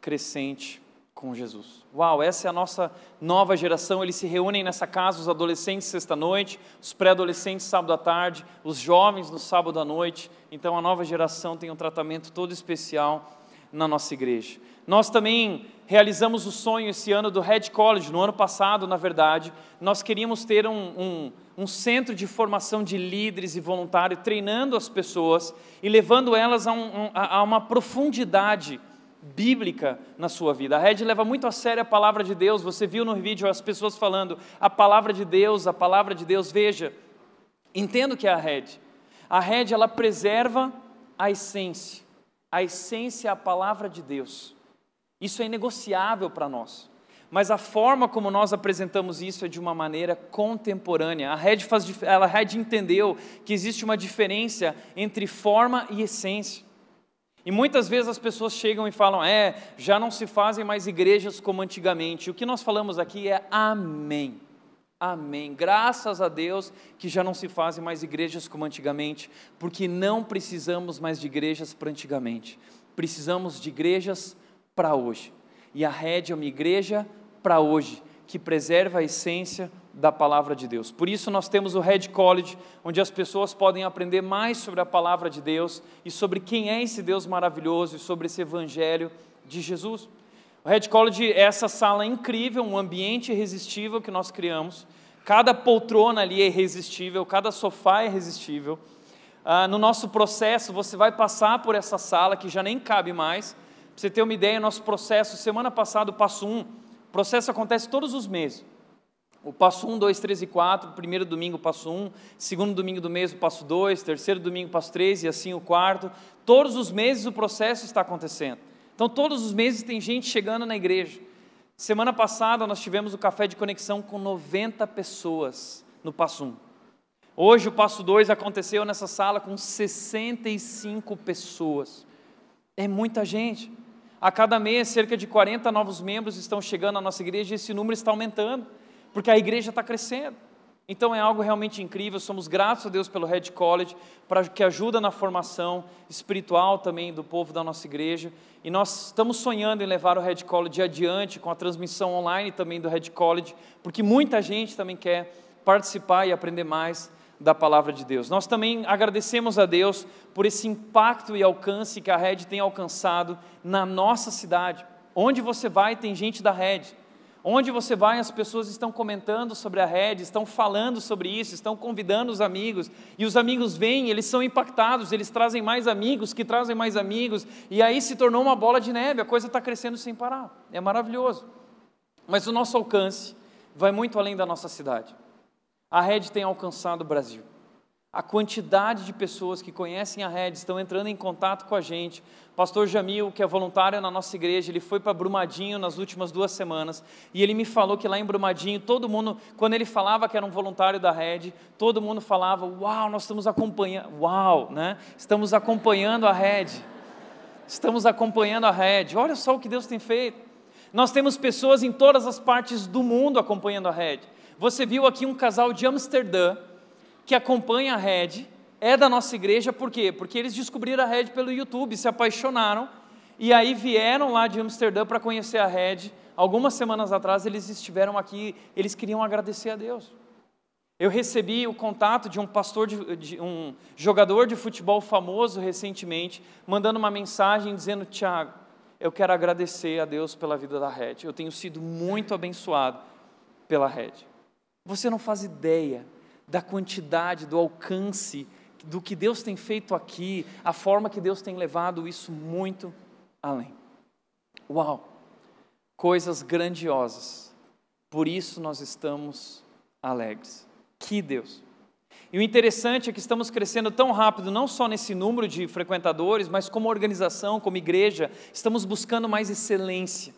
crescente com Jesus. Uau, essa é a nossa nova geração. Eles se reúnem nessa casa, os adolescentes sexta-noite, os pré-adolescentes sábado à tarde, os jovens no sábado à noite. Então a nova geração tem um tratamento todo especial na nossa igreja. Nós também realizamos o sonho esse ano do Red College, no ano passado, na verdade. Nós queríamos ter um, um, um centro de formação de líderes e voluntários, treinando as pessoas e levando elas a, um, a uma profundidade bíblica na sua vida. A Red leva muito a sério a palavra de Deus. Você viu no vídeo as pessoas falando a palavra de Deus, a palavra de Deus. Veja, entendo que é a Red. A Red ela preserva a essência. A essência é a palavra de Deus. Isso é inegociável para nós. Mas a forma como nós apresentamos isso é de uma maneira contemporânea. A Red, faz, ela, a Red entendeu que existe uma diferença entre forma e essência. E muitas vezes as pessoas chegam e falam: é, já não se fazem mais igrejas como antigamente. O que nós falamos aqui é amém. Amém. Graças a Deus que já não se fazem mais igrejas como antigamente, porque não precisamos mais de igrejas para antigamente. Precisamos de igrejas para hoje. E a rede é uma igreja para hoje, que preserva a essência da palavra de Deus. Por isso nós temos o Red College, onde as pessoas podem aprender mais sobre a palavra de Deus e sobre quem é esse Deus maravilhoso e sobre esse evangelho de Jesus. O Red College é essa sala incrível, um ambiente irresistível que nós criamos. Cada poltrona ali é irresistível, cada sofá é irresistível. Ah, no nosso processo, você vai passar por essa sala que já nem cabe mais para você ter uma ideia, nosso processo, semana passada, passo 1, o processo acontece todos os meses. O passo 1, 2, 3 e 4, primeiro domingo, passo 1, segundo domingo do mês, o passo 2, terceiro domingo, passo 3 e assim o quarto. Todos os meses o processo está acontecendo. Então, todos os meses tem gente chegando na igreja. Semana passada nós tivemos o café de conexão com 90 pessoas no passo 1. Hoje o passo 2 aconteceu nessa sala com 65 pessoas. É muita gente. A cada mês, cerca de 40 novos membros estão chegando à nossa igreja e esse número está aumentando, porque a igreja está crescendo. Então é algo realmente incrível, somos gratos a Deus pelo Red College, para que ajuda na formação espiritual também do povo da nossa igreja. E nós estamos sonhando em levar o Red College adiante com a transmissão online também do Red College, porque muita gente também quer participar e aprender mais da palavra de Deus. Nós também agradecemos a Deus por esse impacto e alcance que a Red tem alcançado na nossa cidade. Onde você vai, tem gente da Red. Onde você vai, as pessoas estão comentando sobre a Red, estão falando sobre isso, estão convidando os amigos, e os amigos vêm, eles são impactados, eles trazem mais amigos, que trazem mais amigos, e aí se tornou uma bola de neve, a coisa está crescendo sem parar. É maravilhoso. Mas o nosso alcance vai muito além da nossa cidade. A Red tem alcançado o Brasil. A quantidade de pessoas que conhecem a Red estão entrando em contato com a gente. Pastor Jamil, que é voluntário na nossa igreja, ele foi para Brumadinho nas últimas duas semanas e ele me falou que lá em Brumadinho, todo mundo, quando ele falava que era um voluntário da Red, todo mundo falava: Uau, nós estamos acompanhando, uau, né? Estamos acompanhando a Red. Estamos acompanhando a Red. Olha só o que Deus tem feito. Nós temos pessoas em todas as partes do mundo acompanhando a Red. Você viu aqui um casal de Amsterdã que acompanha a Red, é da nossa igreja, por quê? Porque eles descobriram a Red pelo YouTube, se apaixonaram e aí vieram lá de Amsterdã para conhecer a Red. Algumas semanas atrás eles estiveram aqui, eles queriam agradecer a Deus. Eu recebi o contato de um pastor, de, de, um jogador de futebol famoso recentemente, mandando uma mensagem dizendo: Tiago, eu quero agradecer a Deus pela vida da Red. Eu tenho sido muito abençoado pela Red. Você não faz ideia da quantidade, do alcance, do que Deus tem feito aqui, a forma que Deus tem levado isso muito além. Uau! Coisas grandiosas. Por isso nós estamos alegres. Que Deus! E o interessante é que estamos crescendo tão rápido, não só nesse número de frequentadores, mas como organização, como igreja, estamos buscando mais excelência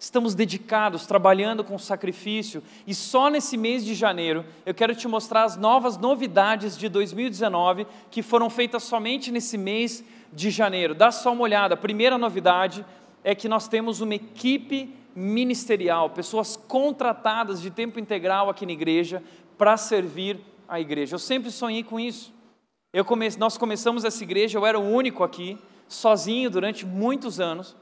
Estamos dedicados, trabalhando com sacrifício, e só nesse mês de janeiro eu quero te mostrar as novas novidades de 2019 que foram feitas somente nesse mês de janeiro. Dá só uma olhada. A primeira novidade é que nós temos uma equipe ministerial, pessoas contratadas de tempo integral aqui na igreja para servir a igreja. Eu sempre sonhei com isso. Come... Nós começamos essa igreja, eu era o único aqui, sozinho durante muitos anos,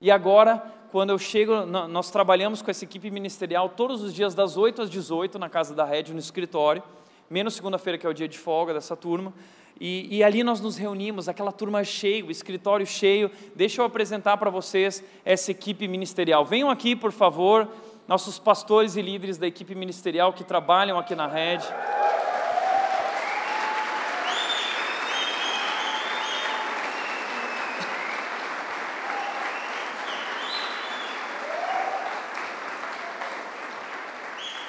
e agora quando eu chego, nós trabalhamos com essa equipe ministerial todos os dias das 8 às 18 na casa da Red, no escritório. menos segunda-feira, que é o dia de folga dessa turma. E, e, ali nós nos reunimos, aquela turma cheia, o escritório cheio. Deixa eu apresentar para vocês essa equipe ministerial. Venham aqui, por favor, nossos pastores e líderes da equipe ministerial que trabalham aqui na rede.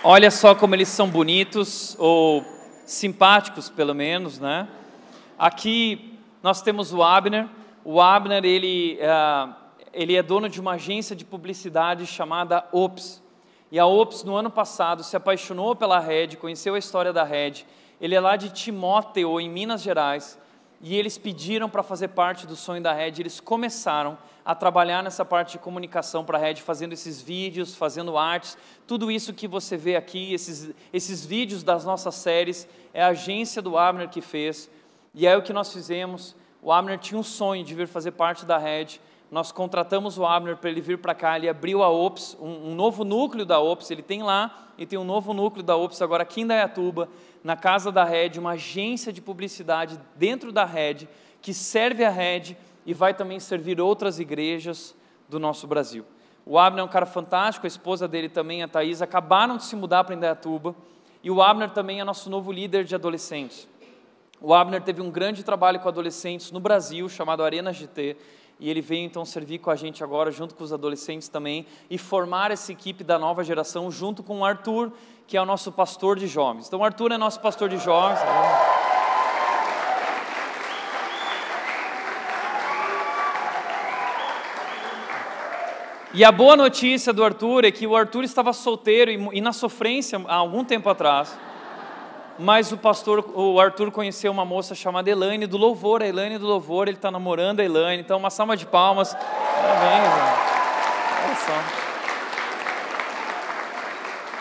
Olha só como eles são bonitos, ou simpáticos pelo menos, né? Aqui nós temos o Abner. O Abner, ele, uh, ele é dono de uma agência de publicidade chamada Ops. E a Ops, no ano passado, se apaixonou pela Red, conheceu a história da Red. Ele é lá de Timóteo, em Minas Gerais e eles pediram para fazer parte do sonho da Red. Eles começaram a trabalhar nessa parte de comunicação para a Red, fazendo esses vídeos, fazendo artes, tudo isso que você vê aqui, esses, esses vídeos das nossas séries, é a agência do Abner que fez. E é o que nós fizemos. O Abner tinha um sonho de vir fazer parte da Red. Nós contratamos o Abner para ele vir para cá. Ele abriu a Ops, um, um novo núcleo da Ops. Ele tem lá e tem um novo núcleo da Ops agora aqui em Dayatuba na casa da Red, uma agência de publicidade dentro da Red, que serve a Red e vai também servir outras igrejas do nosso Brasil. O Abner é um cara fantástico, a esposa dele também, a Thaís, acabaram de se mudar para Indaiatuba, e o Abner também é nosso novo líder de adolescentes. O Abner teve um grande trabalho com adolescentes no Brasil, chamado Arena GT, e ele veio então servir com a gente agora, junto com os adolescentes também, e formar essa equipe da nova geração, junto com o Arthur, que é o nosso pastor de jovens. Então, o Arthur é nosso pastor de jovens. E a boa notícia do Arthur é que o Arthur estava solteiro e, na sofrência há algum tempo atrás. Mas o pastor, o Arthur conheceu uma moça chamada Elaine do Louvor. A Elaine do Louvor, ele está namorando a Elaine. Então, uma salva de palmas. Parabéns, Olha só.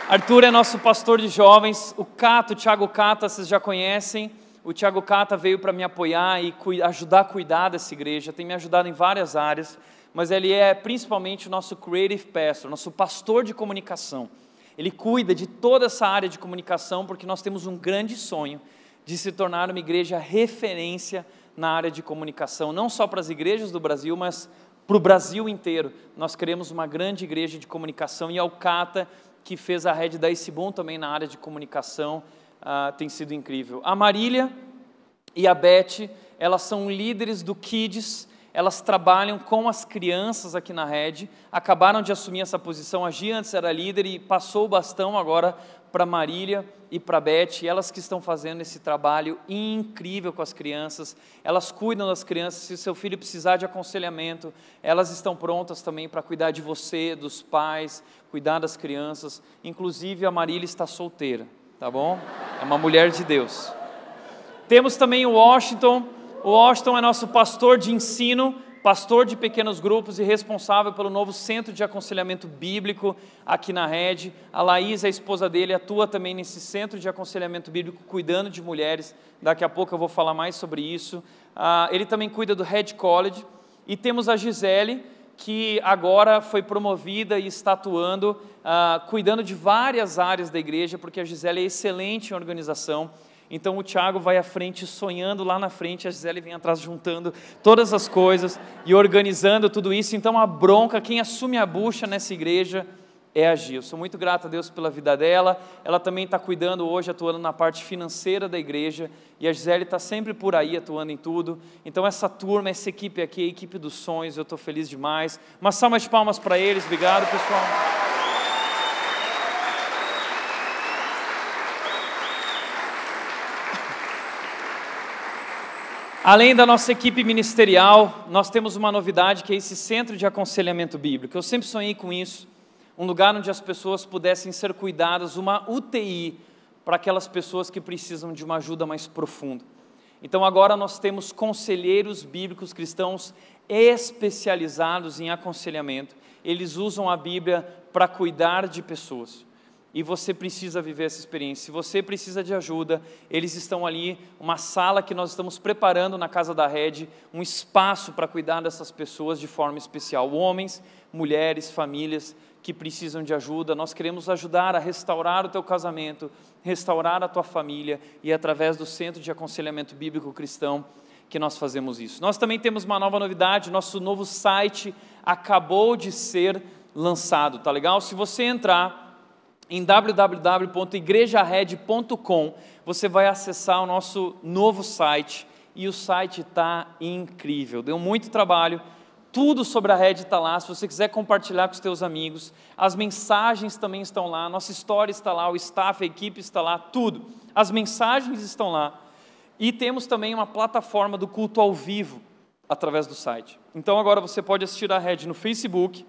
Arthur é nosso pastor de jovens. O Cato, o Thiago Cata, vocês já conhecem. O Thiago Cata veio para me apoiar e ajudar a cuidar dessa igreja. Tem me ajudado em várias áreas. Mas ele é principalmente o nosso creative pastor, nosso pastor de comunicação. Ele cuida de toda essa área de comunicação porque nós temos um grande sonho de se tornar uma igreja referência na área de comunicação, não só para as igrejas do Brasil, mas para o Brasil inteiro. Nós queremos uma grande igreja de comunicação e Alcata que fez a rede da Isibum também na área de comunicação, uh, tem sido incrível. A Marília e a Beth, elas são líderes do Kids, elas trabalham com as crianças aqui na rede, acabaram de assumir essa posição, a Gia antes era líder e passou o bastão agora para Marília e para Beth, elas que estão fazendo esse trabalho incrível com as crianças, elas cuidam das crianças, se seu filho precisar de aconselhamento, elas estão prontas também para cuidar de você, dos pais, cuidar das crianças, inclusive a Marília está solteira, tá bom? É uma mulher de Deus. Temos também o Washington, o Washington é nosso pastor de ensino, pastor de pequenos grupos e responsável pelo novo centro de aconselhamento bíblico aqui na rede. A Laís, a esposa dele, atua também nesse centro de aconselhamento bíblico, cuidando de mulheres. Daqui a pouco eu vou falar mais sobre isso. Ah, ele também cuida do Red College. E temos a Gisele, que agora foi promovida e está atuando, ah, cuidando de várias áreas da igreja, porque a Gisele é excelente em organização. Então o Tiago vai à frente sonhando lá na frente, a Gisele vem atrás juntando todas as coisas e organizando tudo isso. Então a bronca, quem assume a bucha nessa igreja é a Gil. Sou muito grato a Deus pela vida dela. Ela também está cuidando hoje, atuando na parte financeira da igreja. E a Gisele está sempre por aí, atuando em tudo. Então essa turma, essa equipe aqui, a equipe dos sonhos, eu estou feliz demais. Uma salva de palmas para eles. Obrigado, pessoal. Além da nossa equipe ministerial, nós temos uma novidade que é esse centro de aconselhamento bíblico. Eu sempre sonhei com isso, um lugar onde as pessoas pudessem ser cuidadas, uma UTI para aquelas pessoas que precisam de uma ajuda mais profunda. Então agora nós temos conselheiros bíblicos cristãos especializados em aconselhamento. Eles usam a Bíblia para cuidar de pessoas e você precisa viver essa experiência. Se você precisa de ajuda, eles estão ali, uma sala que nós estamos preparando na casa da Rede, um espaço para cuidar dessas pessoas de forma especial, homens, mulheres, famílias que precisam de ajuda. Nós queremos ajudar a restaurar o teu casamento, restaurar a tua família e através do Centro de Aconselhamento Bíblico Cristão que nós fazemos isso. Nós também temos uma nova novidade, nosso novo site acabou de ser lançado, tá legal? Se você entrar em www.igrejared.com, você vai acessar o nosso novo site e o site está incrível. Deu muito trabalho, tudo sobre a rede está lá. Se você quiser compartilhar com os teus amigos, as mensagens também estão lá, nossa história está lá, o staff, a equipe está lá, tudo. As mensagens estão lá. E temos também uma plataforma do culto ao vivo através do site. Então agora você pode assistir a rede no Facebook,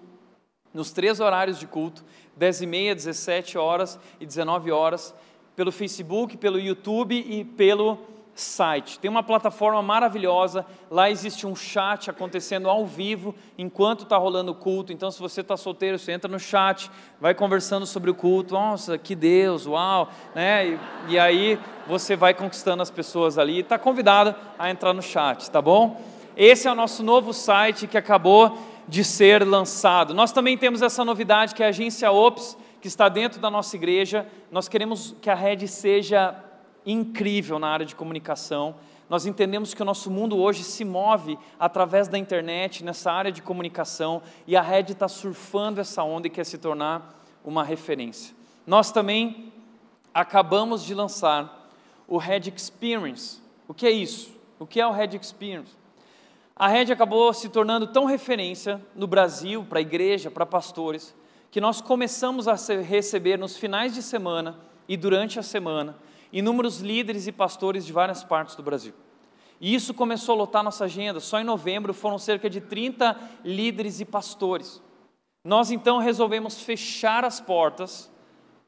nos três horários de culto, 10 e meia, 17 horas e 19 horas, pelo Facebook, pelo YouTube e pelo site. Tem uma plataforma maravilhosa, lá existe um chat acontecendo ao vivo enquanto está rolando o culto. Então, se você está solteiro, você entra no chat, vai conversando sobre o culto. Nossa, que Deus, uau! Né? E, e aí você vai conquistando as pessoas ali. Está convidado a entrar no chat, tá bom? Esse é o nosso novo site que acabou de ser lançado. Nós também temos essa novidade que é a agência Ops, que está dentro da nossa igreja. Nós queremos que a rede seja incrível na área de comunicação. Nós entendemos que o nosso mundo hoje se move através da internet, nessa área de comunicação, e a rede está surfando essa onda e quer se tornar uma referência. Nós também acabamos de lançar o Red Experience. O que é isso? O que é o Red Experience? A rede acabou se tornando tão referência no Brasil, para a igreja, para pastores, que nós começamos a receber nos finais de semana e durante a semana inúmeros líderes e pastores de várias partes do Brasil. E isso começou a lotar nossa agenda. Só em novembro foram cerca de 30 líderes e pastores. Nós então resolvemos fechar as portas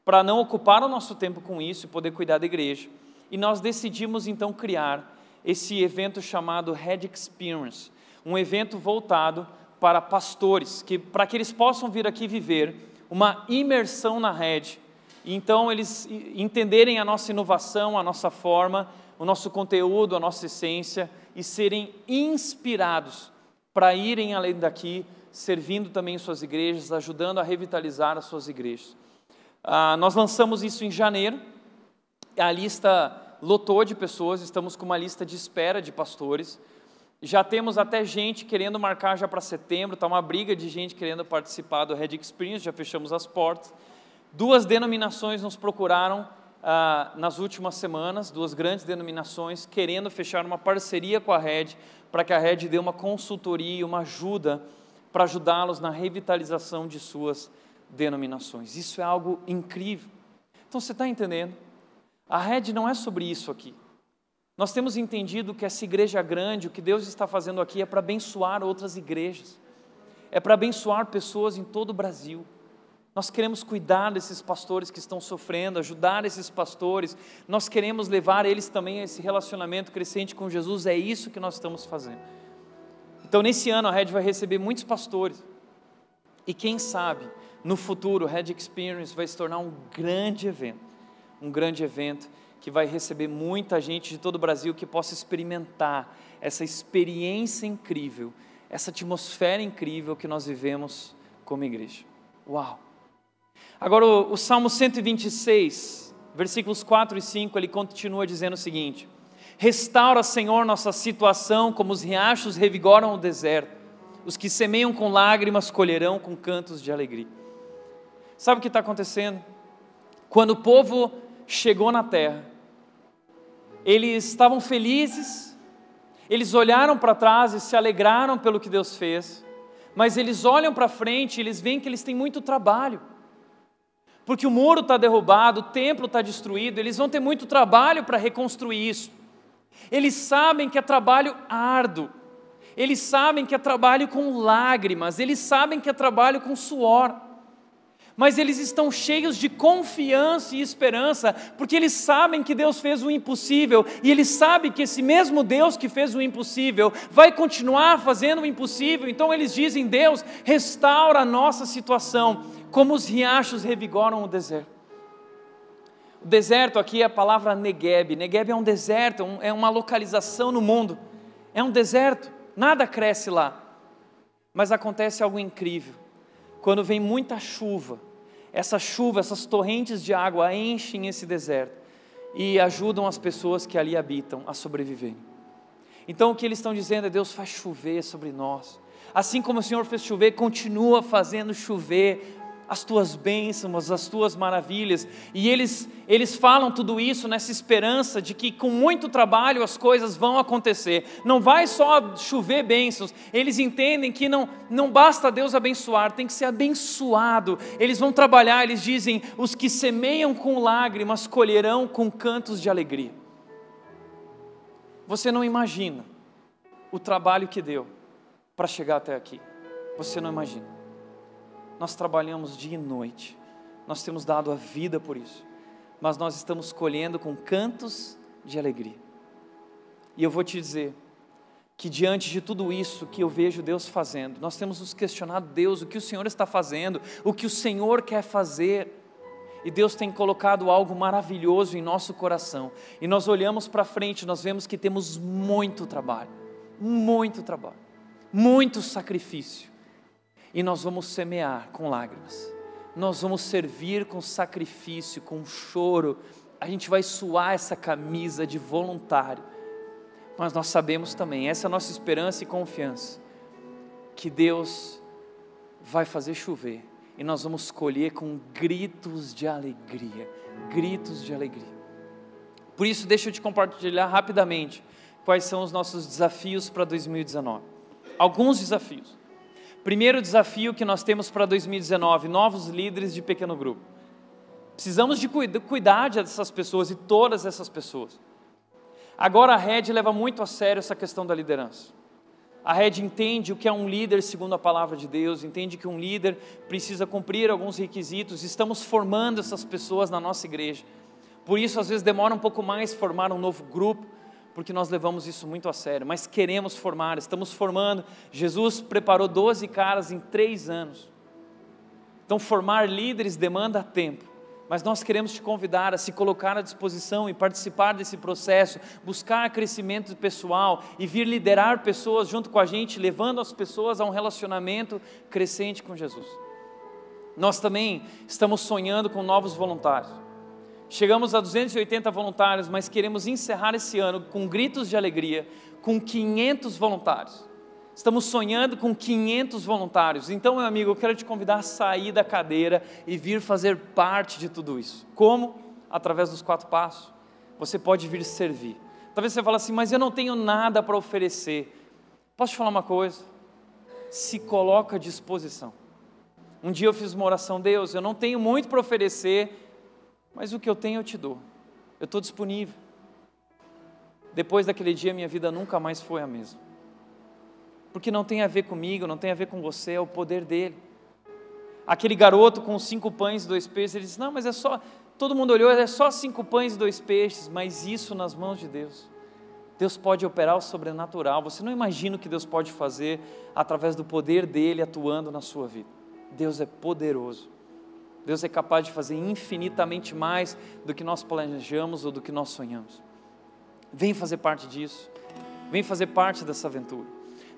para não ocupar o nosso tempo com isso e poder cuidar da igreja. E nós decidimos então criar esse evento chamado Head Experience, um evento voltado para pastores, que, para que eles possam vir aqui viver uma imersão na rede, e então eles entenderem a nossa inovação, a nossa forma, o nosso conteúdo, a nossa essência e serem inspirados para irem além daqui, servindo também suas igrejas, ajudando a revitalizar as suas igrejas. Ah, nós lançamos isso em janeiro, a lista lotou de pessoas, estamos com uma lista de espera de pastores. Já temos até gente querendo marcar já para setembro, está uma briga de gente querendo participar do Red Experience, já fechamos as portas. Duas denominações nos procuraram ah, nas últimas semanas, duas grandes denominações, querendo fechar uma parceria com a Red, para que a Red dê uma consultoria, uma ajuda para ajudá-los na revitalização de suas denominações. Isso é algo incrível. Então você está entendendo? A rede não é sobre isso aqui. Nós temos entendido que essa igreja grande, o que Deus está fazendo aqui é para abençoar outras igrejas, é para abençoar pessoas em todo o Brasil. Nós queremos cuidar desses pastores que estão sofrendo, ajudar esses pastores, nós queremos levar eles também a esse relacionamento crescente com Jesus, é isso que nós estamos fazendo. Então, nesse ano, a Red vai receber muitos pastores, e quem sabe, no futuro, o Red Experience vai se tornar um grande evento um grande evento que vai receber muita gente de todo o Brasil que possa experimentar essa experiência incrível, essa atmosfera incrível que nós vivemos como igreja. Uau! Agora, o, Salmo 126, versículos 4 e 5, ele continua dizendo o seguinte: Restaura, Senhor, nossa situação, como os riachos revigoram o deserto. Os que semeiam com lágrimas colherão com cantos de alegria. Sabe o que está acontecendo? Quando o povo chegou na terra. Eles estavam felizes, eles olharam para trás e se alegraram pelo que Deus fez, mas eles olham para frente e eles veem que eles têm muito trabalho. Porque o muro está derrubado, o templo está destruído, eles vão ter muito trabalho para reconstruir isso. Eles sabem que é trabalho árduo, eles sabem que é trabalho com lágrimas, eles sabem que é trabalho com suor mas eles estão cheios de confiança e esperança, porque eles sabem que Deus fez o impossível, e eles sabem que esse mesmo Deus que fez o impossível vai continuar fazendo o impossível, então eles dizem: Deus, restaura a nossa situação, como os riachos revigoram o deserto. O deserto aqui é a palavra Negueb. Negueb é um deserto, é uma localização no mundo. É um deserto, nada cresce lá. Mas acontece algo incrível quando vem muita chuva, essa chuva, essas torrentes de água enchem esse deserto e ajudam as pessoas que ali habitam a sobreviverem. Então o que eles estão dizendo é: Deus faz chover sobre nós. Assim como o Senhor fez chover, continua fazendo chover as tuas bênçãos, as tuas maravilhas. E eles, eles falam tudo isso nessa esperança de que com muito trabalho as coisas vão acontecer. Não vai só chover bênçãos, eles entendem que não, não basta Deus abençoar, tem que ser abençoado. Eles vão trabalhar, eles dizem: os que semeiam com lágrimas colherão com cantos de alegria. Você não imagina o trabalho que deu para chegar até aqui. Você não imagina. Nós trabalhamos dia e noite, nós temos dado a vida por isso, mas nós estamos colhendo com cantos de alegria. E eu vou te dizer que diante de tudo isso que eu vejo Deus fazendo, nós temos nos questionado, Deus, o que o Senhor está fazendo, o que o Senhor quer fazer. E Deus tem colocado algo maravilhoso em nosso coração. E nós olhamos para frente, nós vemos que temos muito trabalho, muito trabalho, muito sacrifício e nós vamos semear com lágrimas, nós vamos servir com sacrifício, com choro, a gente vai suar essa camisa de voluntário, mas nós sabemos também, essa é a nossa esperança e confiança, que Deus vai fazer chover e nós vamos colher com gritos de alegria gritos de alegria. Por isso, deixa eu te compartilhar rapidamente quais são os nossos desafios para 2019. Alguns desafios. Primeiro desafio que nós temos para 2019: novos líderes de pequeno grupo. Precisamos de cuidar dessas pessoas e todas essas pessoas. Agora a Red leva muito a sério essa questão da liderança. A Red entende o que é um líder segundo a palavra de Deus, entende que um líder precisa cumprir alguns requisitos. Estamos formando essas pessoas na nossa igreja. Por isso, às vezes, demora um pouco mais formar um novo grupo, porque nós levamos isso muito a sério, mas queremos formar, estamos formando. Jesus preparou 12 caras em três anos. Então, formar líderes demanda tempo, mas nós queremos te convidar a se colocar à disposição e participar desse processo, buscar crescimento pessoal e vir liderar pessoas junto com a gente, levando as pessoas a um relacionamento crescente com Jesus. Nós também estamos sonhando com novos voluntários. Chegamos a 280 voluntários, mas queremos encerrar esse ano com gritos de alegria, com 500 voluntários. Estamos sonhando com 500 voluntários. Então, meu amigo, eu quero te convidar a sair da cadeira e vir fazer parte de tudo isso. Como? Através dos quatro passos. Você pode vir servir. Talvez você fale assim, mas eu não tenho nada para oferecer. Posso te falar uma coisa? Se coloca à disposição. Um dia eu fiz uma oração, Deus, eu não tenho muito para oferecer, mas o que eu tenho eu te dou. Eu estou disponível. Depois daquele dia, minha vida nunca mais foi a mesma. Porque não tem a ver comigo, não tem a ver com você, é o poder dele. Aquele garoto com cinco pães e dois peixes, ele disse: Não, mas é só. Todo mundo olhou, é só cinco pães e dois peixes, mas isso nas mãos de Deus. Deus pode operar o sobrenatural. Você não imagina o que Deus pode fazer através do poder dele atuando na sua vida. Deus é poderoso. Deus é capaz de fazer infinitamente mais do que nós planejamos ou do que nós sonhamos. Vem fazer parte disso. Vem fazer parte dessa aventura.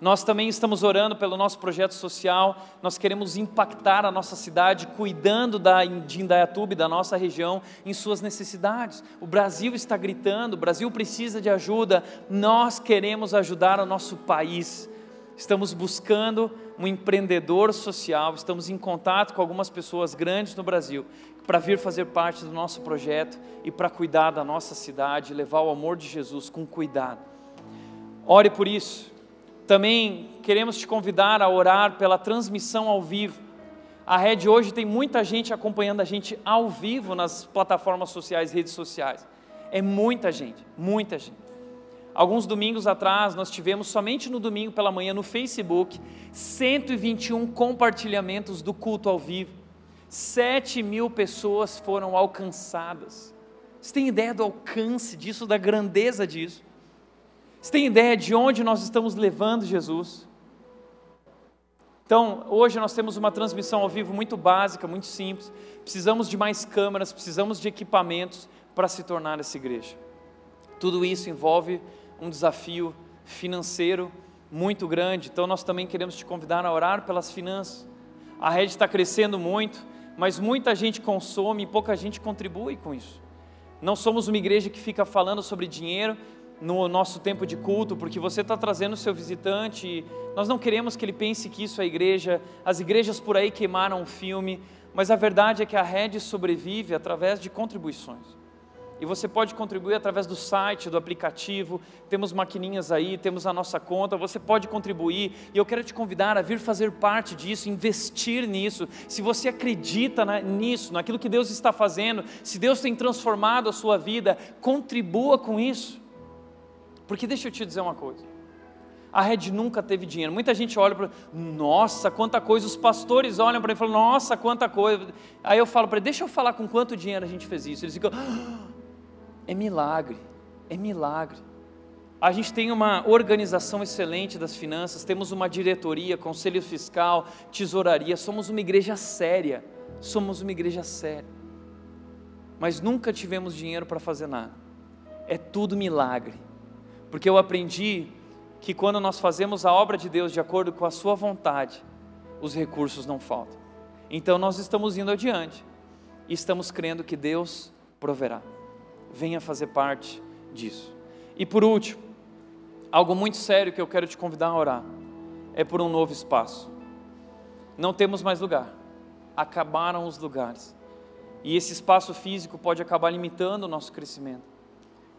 Nós também estamos orando pelo nosso projeto social. Nós queremos impactar a nossa cidade, cuidando da, de Indaiatuba, da nossa região, em suas necessidades. O Brasil está gritando, o Brasil precisa de ajuda. Nós queremos ajudar o nosso país. Estamos buscando um empreendedor social, estamos em contato com algumas pessoas grandes no Brasil para vir fazer parte do nosso projeto e para cuidar da nossa cidade, levar o amor de Jesus com cuidado. Ore por isso. Também queremos te convidar a orar pela transmissão ao vivo. A Rede hoje tem muita gente acompanhando a gente ao vivo nas plataformas sociais, redes sociais. É muita gente, muita gente. Alguns domingos atrás, nós tivemos somente no domingo pela manhã no Facebook 121 compartilhamentos do culto ao vivo. 7 mil pessoas foram alcançadas. Você tem ideia do alcance disso, da grandeza disso? Você tem ideia de onde nós estamos levando Jesus? Então, hoje nós temos uma transmissão ao vivo muito básica, muito simples. Precisamos de mais câmeras, precisamos de equipamentos para se tornar essa igreja. Tudo isso envolve um desafio financeiro muito grande, então nós também queremos te convidar a orar pelas finanças. A rede está crescendo muito, mas muita gente consome e pouca gente contribui com isso. Não somos uma igreja que fica falando sobre dinheiro no nosso tempo de culto, porque você está trazendo o seu visitante. Nós não queremos que ele pense que isso é igreja. As igrejas por aí queimaram o filme, mas a verdade é que a rede sobrevive através de contribuições. E você pode contribuir através do site, do aplicativo, temos maquininhas aí, temos a nossa conta, você pode contribuir. E eu quero te convidar a vir fazer parte disso, investir nisso. Se você acredita na, nisso, naquilo que Deus está fazendo, se Deus tem transformado a sua vida, contribua com isso. Porque deixa eu te dizer uma coisa. A rede nunca teve dinheiro. Muita gente olha para, nossa, quanta coisa. Os pastores olham para mim e falam, nossa, quanta coisa. Aí eu falo para ele, deixa eu falar com quanto dinheiro a gente fez isso. Eles ficam, ah, é milagre, é milagre. A gente tem uma organização excelente das finanças, temos uma diretoria, conselho fiscal, tesouraria, somos uma igreja séria, somos uma igreja séria. Mas nunca tivemos dinheiro para fazer nada. É tudo milagre. Porque eu aprendi que quando nós fazemos a obra de Deus de acordo com a sua vontade, os recursos não faltam. Então nós estamos indo adiante e estamos crendo que Deus proverá venha fazer parte disso. E por último, algo muito sério que eu quero te convidar a orar é por um novo espaço. Não temos mais lugar, acabaram os lugares. E esse espaço físico pode acabar limitando o nosso crescimento.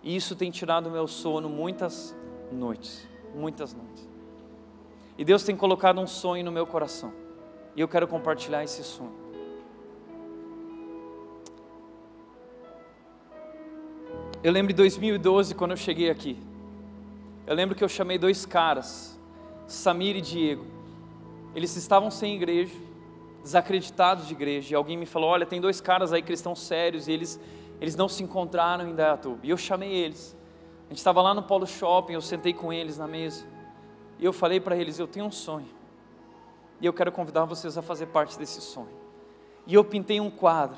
E isso tem tirado o meu sono muitas noites, muitas noites. E Deus tem colocado um sonho no meu coração. E eu quero compartilhar esse sonho. Eu lembro de 2012 quando eu cheguei aqui. Eu lembro que eu chamei dois caras, Samir e Diego. Eles estavam sem igreja, desacreditados de igreja. E alguém me falou: Olha, tem dois caras aí cristãos sérios e eles, eles não se encontraram em Dayatuba. E eu chamei eles. A gente estava lá no Polo Shopping, eu sentei com eles na mesa. E eu falei para eles: Eu tenho um sonho. E eu quero convidar vocês a fazer parte desse sonho. E eu pintei um quadro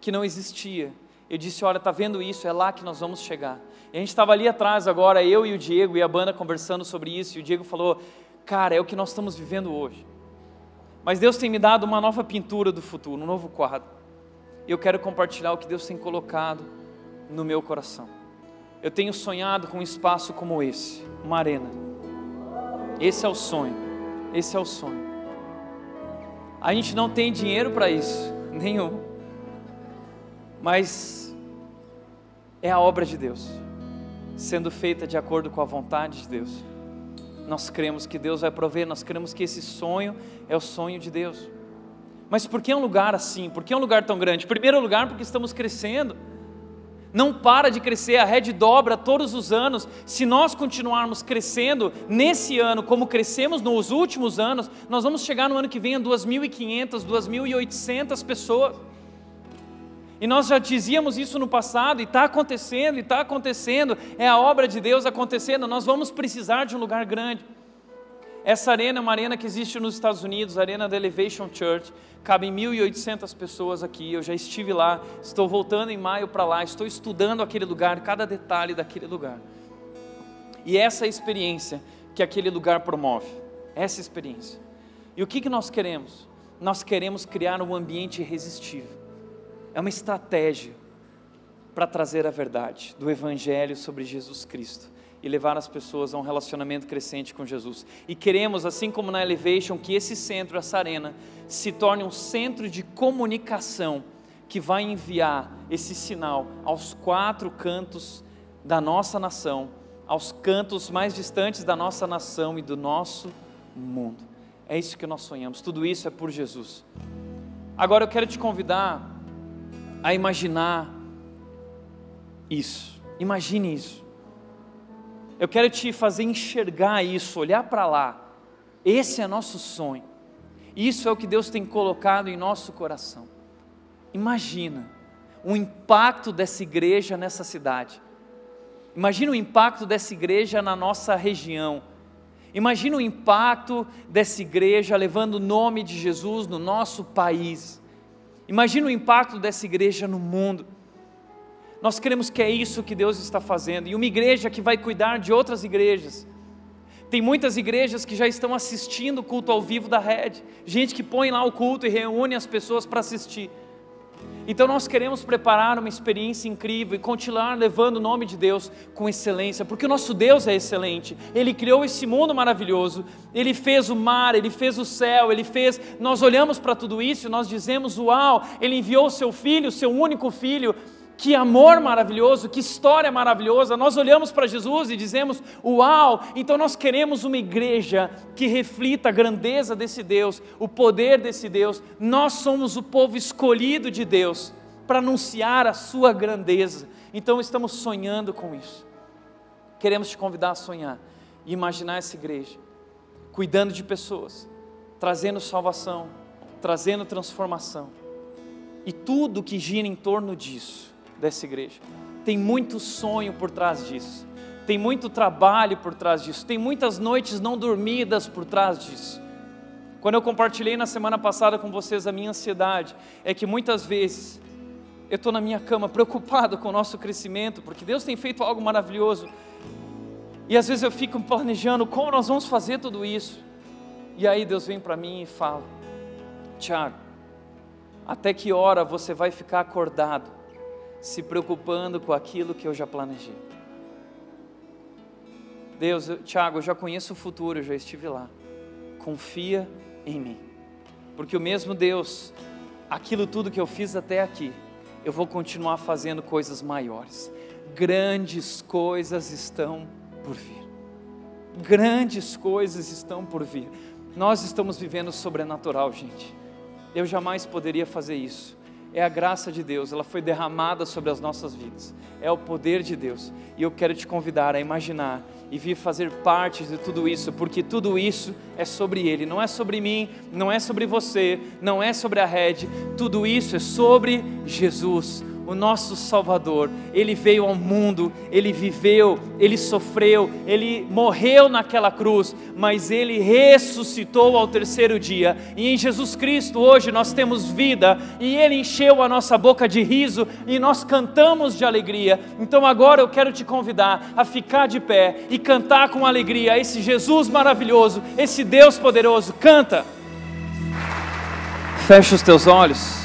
que não existia eu disse: Olha, tá vendo isso? É lá que nós vamos chegar. E a gente estava ali atrás agora, eu e o Diego e a banda conversando sobre isso. E o Diego falou: Cara, é o que nós estamos vivendo hoje. Mas Deus tem me dado uma nova pintura do futuro, um novo quadro. E eu quero compartilhar o que Deus tem colocado no meu coração. Eu tenho sonhado com um espaço como esse, uma arena. Esse é o sonho. Esse é o sonho. A gente não tem dinheiro para isso, nenhum. Mas é a obra de Deus, sendo feita de acordo com a vontade de Deus. Nós cremos que Deus vai prover, nós cremos que esse sonho é o sonho de Deus. Mas por que um lugar assim? Por que um lugar tão grande? Primeiro lugar, porque estamos crescendo. Não para de crescer, a rede dobra todos os anos. Se nós continuarmos crescendo nesse ano, como crescemos nos últimos anos, nós vamos chegar no ano que vem a 2.500, 2.800 pessoas. E nós já dizíamos isso no passado, e está acontecendo, e está acontecendo, é a obra de Deus acontecendo, nós vamos precisar de um lugar grande. Essa arena é uma arena que existe nos Estados Unidos, a Arena da Elevation Church, cabem 1.800 pessoas aqui, eu já estive lá, estou voltando em maio para lá, estou estudando aquele lugar, cada detalhe daquele lugar. E essa é a experiência que aquele lugar promove, essa experiência. E o que, que nós queremos? Nós queremos criar um ambiente irresistível é uma estratégia para trazer a verdade do Evangelho sobre Jesus Cristo e levar as pessoas a um relacionamento crescente com Jesus. E queremos, assim como na Elevation, que esse centro, essa arena, se torne um centro de comunicação que vai enviar esse sinal aos quatro cantos da nossa nação, aos cantos mais distantes da nossa nação e do nosso mundo. É isso que nós sonhamos, tudo isso é por Jesus. Agora eu quero te convidar a imaginar isso. Imagine isso. Eu quero te fazer enxergar isso, olhar para lá. Esse é nosso sonho. Isso é o que Deus tem colocado em nosso coração. Imagina o impacto dessa igreja nessa cidade. Imagina o impacto dessa igreja na nossa região. Imagina o impacto dessa igreja levando o nome de Jesus no nosso país. Imagina o impacto dessa igreja no mundo. Nós cremos que é isso que Deus está fazendo, e uma igreja que vai cuidar de outras igrejas, Tem muitas igrejas que já estão assistindo o culto ao vivo da rede, gente que põe lá o culto e reúne as pessoas para assistir. Então nós queremos preparar uma experiência incrível e continuar levando o nome de Deus com excelência, porque o nosso Deus é excelente. Ele criou esse mundo maravilhoso, ele fez o mar, ele fez o céu, ele fez. Nós olhamos para tudo isso nós dizemos: "Uau, ele enviou o seu filho, o seu único filho, que amor maravilhoso, que história maravilhosa. Nós olhamos para Jesus e dizemos: Uau! Então nós queremos uma igreja que reflita a grandeza desse Deus, o poder desse Deus. Nós somos o povo escolhido de Deus para anunciar a sua grandeza. Então estamos sonhando com isso. Queremos te convidar a sonhar e imaginar essa igreja cuidando de pessoas, trazendo salvação, trazendo transformação. E tudo que gira em torno disso dessa igreja. Tem muito sonho por trás disso. Tem muito trabalho por trás disso. Tem muitas noites não dormidas por trás disso. Quando eu compartilhei na semana passada com vocês a minha ansiedade, é que muitas vezes eu estou na minha cama preocupado com o nosso crescimento, porque Deus tem feito algo maravilhoso. E às vezes eu fico planejando como nós vamos fazer tudo isso. E aí Deus vem para mim e fala: Tiago, até que hora você vai ficar acordado se preocupando com aquilo que eu já planejei. Deus, eu, Tiago, eu já conheço o futuro, eu já estive lá. Confia em mim. Porque o mesmo Deus, aquilo tudo que eu fiz até aqui, eu vou continuar fazendo coisas maiores. Grandes coisas estão por vir. Grandes coisas estão por vir. Nós estamos vivendo sobrenatural, gente. Eu jamais poderia fazer isso é a graça de Deus, ela foi derramada sobre as nossas vidas, é o poder de Deus. E eu quero te convidar a imaginar e vir fazer parte de tudo isso, porque tudo isso é sobre Ele, não é sobre mim, não é sobre você, não é sobre a rede, tudo isso é sobre Jesus o nosso Salvador. Ele veio ao mundo, ele viveu, ele sofreu, ele morreu naquela cruz, mas ele ressuscitou ao terceiro dia. E em Jesus Cristo hoje nós temos vida e ele encheu a nossa boca de riso e nós cantamos de alegria. Então agora eu quero te convidar a ficar de pé e cantar com alegria esse Jesus maravilhoso, esse Deus poderoso. Canta. Fecha os teus olhos.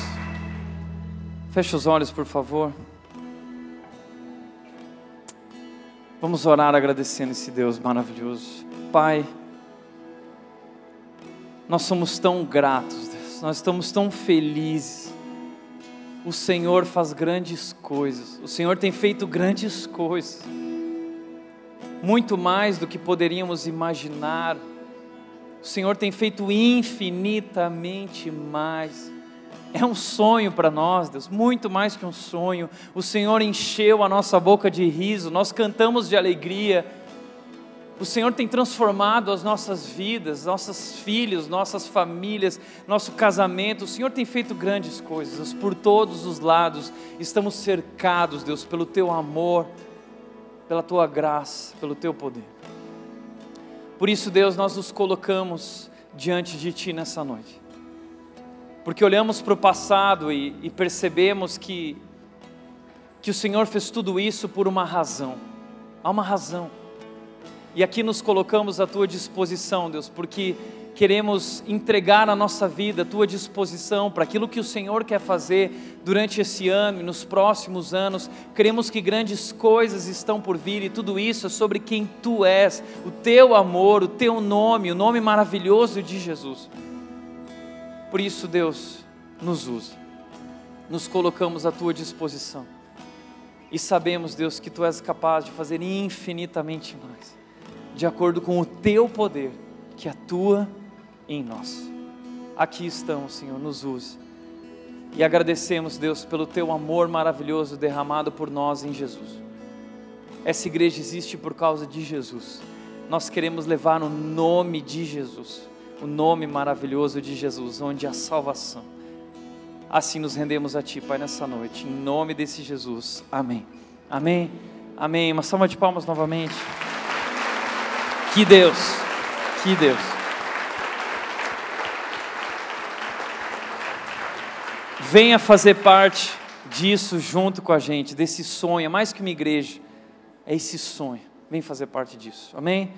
Feche os olhos, por favor. Vamos orar agradecendo esse Deus maravilhoso. Pai, nós somos tão gratos, Deus. Nós estamos tão felizes. O Senhor faz grandes coisas. O Senhor tem feito grandes coisas. Muito mais do que poderíamos imaginar. O Senhor tem feito infinitamente mais. É um sonho para nós, Deus, muito mais que um sonho. O Senhor encheu a nossa boca de riso, nós cantamos de alegria. O Senhor tem transformado as nossas vidas, nossos filhos, nossas famílias, nosso casamento. O Senhor tem feito grandes coisas por todos os lados. Estamos cercados, Deus, pelo teu amor, pela tua graça, pelo teu poder. Por isso, Deus, nós nos colocamos diante de ti nessa noite porque olhamos para o passado e, e percebemos que, que o Senhor fez tudo isso por uma razão, há uma razão. E aqui nos colocamos à tua disposição, Deus, porque queremos entregar a nossa vida à tua disposição para aquilo que o Senhor quer fazer durante esse ano e nos próximos anos. Queremos que grandes coisas estão por vir e tudo isso é sobre quem tu és, o teu amor, o teu nome, o nome maravilhoso de Jesus. Por isso, Deus, nos usa. Nos colocamos à tua disposição. E sabemos, Deus, que tu és capaz de fazer infinitamente mais, de acordo com o teu poder que atua em nós. Aqui estamos, Senhor, nos use. E agradecemos, Deus, pelo teu amor maravilhoso derramado por nós em Jesus. Essa igreja existe por causa de Jesus. Nós queremos levar o nome de Jesus o nome maravilhoso de Jesus, onde há salvação. Assim nos rendemos a Ti, Pai, nessa noite, em nome desse Jesus. Amém. Amém. Amém. Uma salva de palmas novamente. Que Deus, que Deus. Venha fazer parte disso junto com a gente, desse sonho, é mais que uma igreja, é esse sonho. Vem fazer parte disso. Amém?